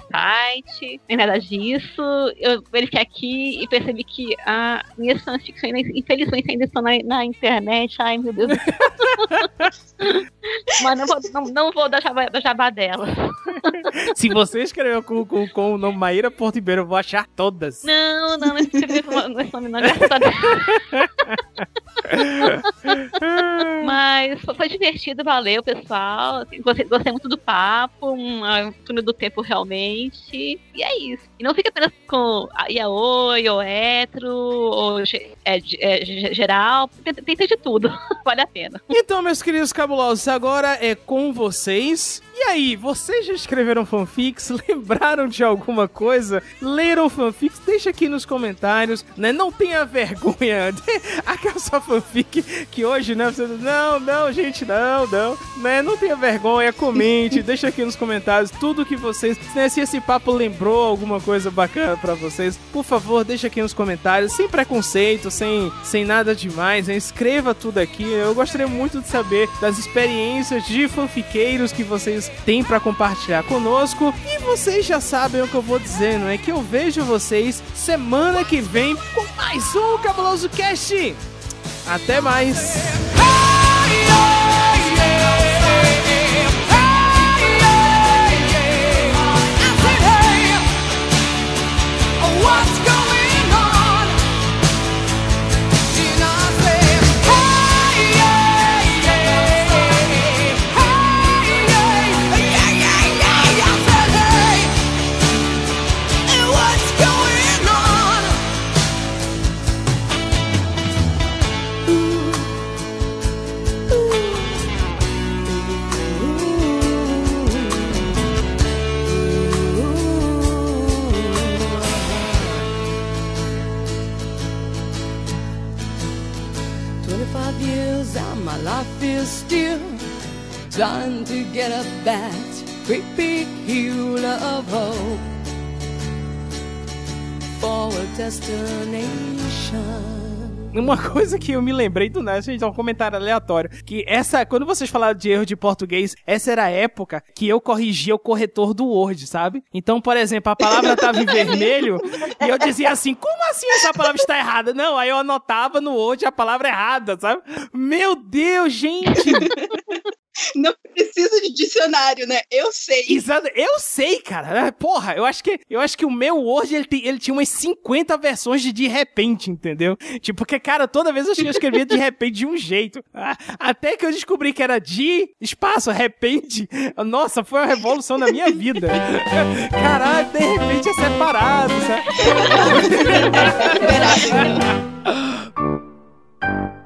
site, nem nada disso. Eu verifiquei aqui e percebi que a minhas fanfics ainda, infelizmente ainda estão na, na internet. Ai, meu Deus. Mas não vou, não, não vou dar jabá, jabá dela. Se você escreveu com, com, com o nome Maíra Porto Ribeiro, eu vou achar todas. Não, não, não escrevi esse nome não, graças a Deus. Mas foi- divertido, valeu, pessoal. Gostei, gostei muito do papo, um túnel do tempo realmente. E é isso. E não fica apenas com yaoi, ou hétero, ou é, é, ge- geral. Tenta de tudo. vale a pena. Então, meus queridos cabulosos, agora é com vocês. E aí, vocês já escreveram fanfics? Lembraram de alguma coisa? Leram fanfics? Deixa aqui nos comentários, né? Não tenha vergonha. Aquela sua fanfic que hoje, né? Você, não, não, gente, não, não. Né? Não tenha vergonha, comente, deixa aqui nos comentários tudo que vocês... Né? Se esse papo lembrou alguma coisa bacana pra vocês, por favor, deixa aqui nos comentários, sem preconceito, sem, sem nada demais? Escreva tudo aqui. Eu gostaria muito de saber das experiências de fanfiqueiros que vocês têm pra compartilhar conosco. E vocês já sabem o que eu vou dizer, não é? Que eu vejo vocês semana que vem com mais um Cabuloso Cast. Até mais! Still trying to get up that big hill of hope for a destination. Uma coisa que eu me lembrei do nada, gente, é um comentário aleatório. Que essa, quando vocês falaram de erro de português, essa era a época que eu corrigia o corretor do Word, sabe? Então, por exemplo, a palavra tava em vermelho e eu dizia assim: como assim essa palavra está errada? Não, aí eu anotava no Word a palavra errada, sabe? Meu Deus, gente! Não precisa de dicionário, né? Eu sei. Exato, eu sei, cara. Porra, eu acho que eu acho que o meu Word ele, tem- ele tinha umas 50 versões de de repente, entendeu? Tipo, porque, cara, toda vez eu eu escrevia de repente de um jeito. Até que eu descobri que era de espaço, repente. Nossa, foi uma revolução na minha vida. Caralho, de repente é separado, sabe?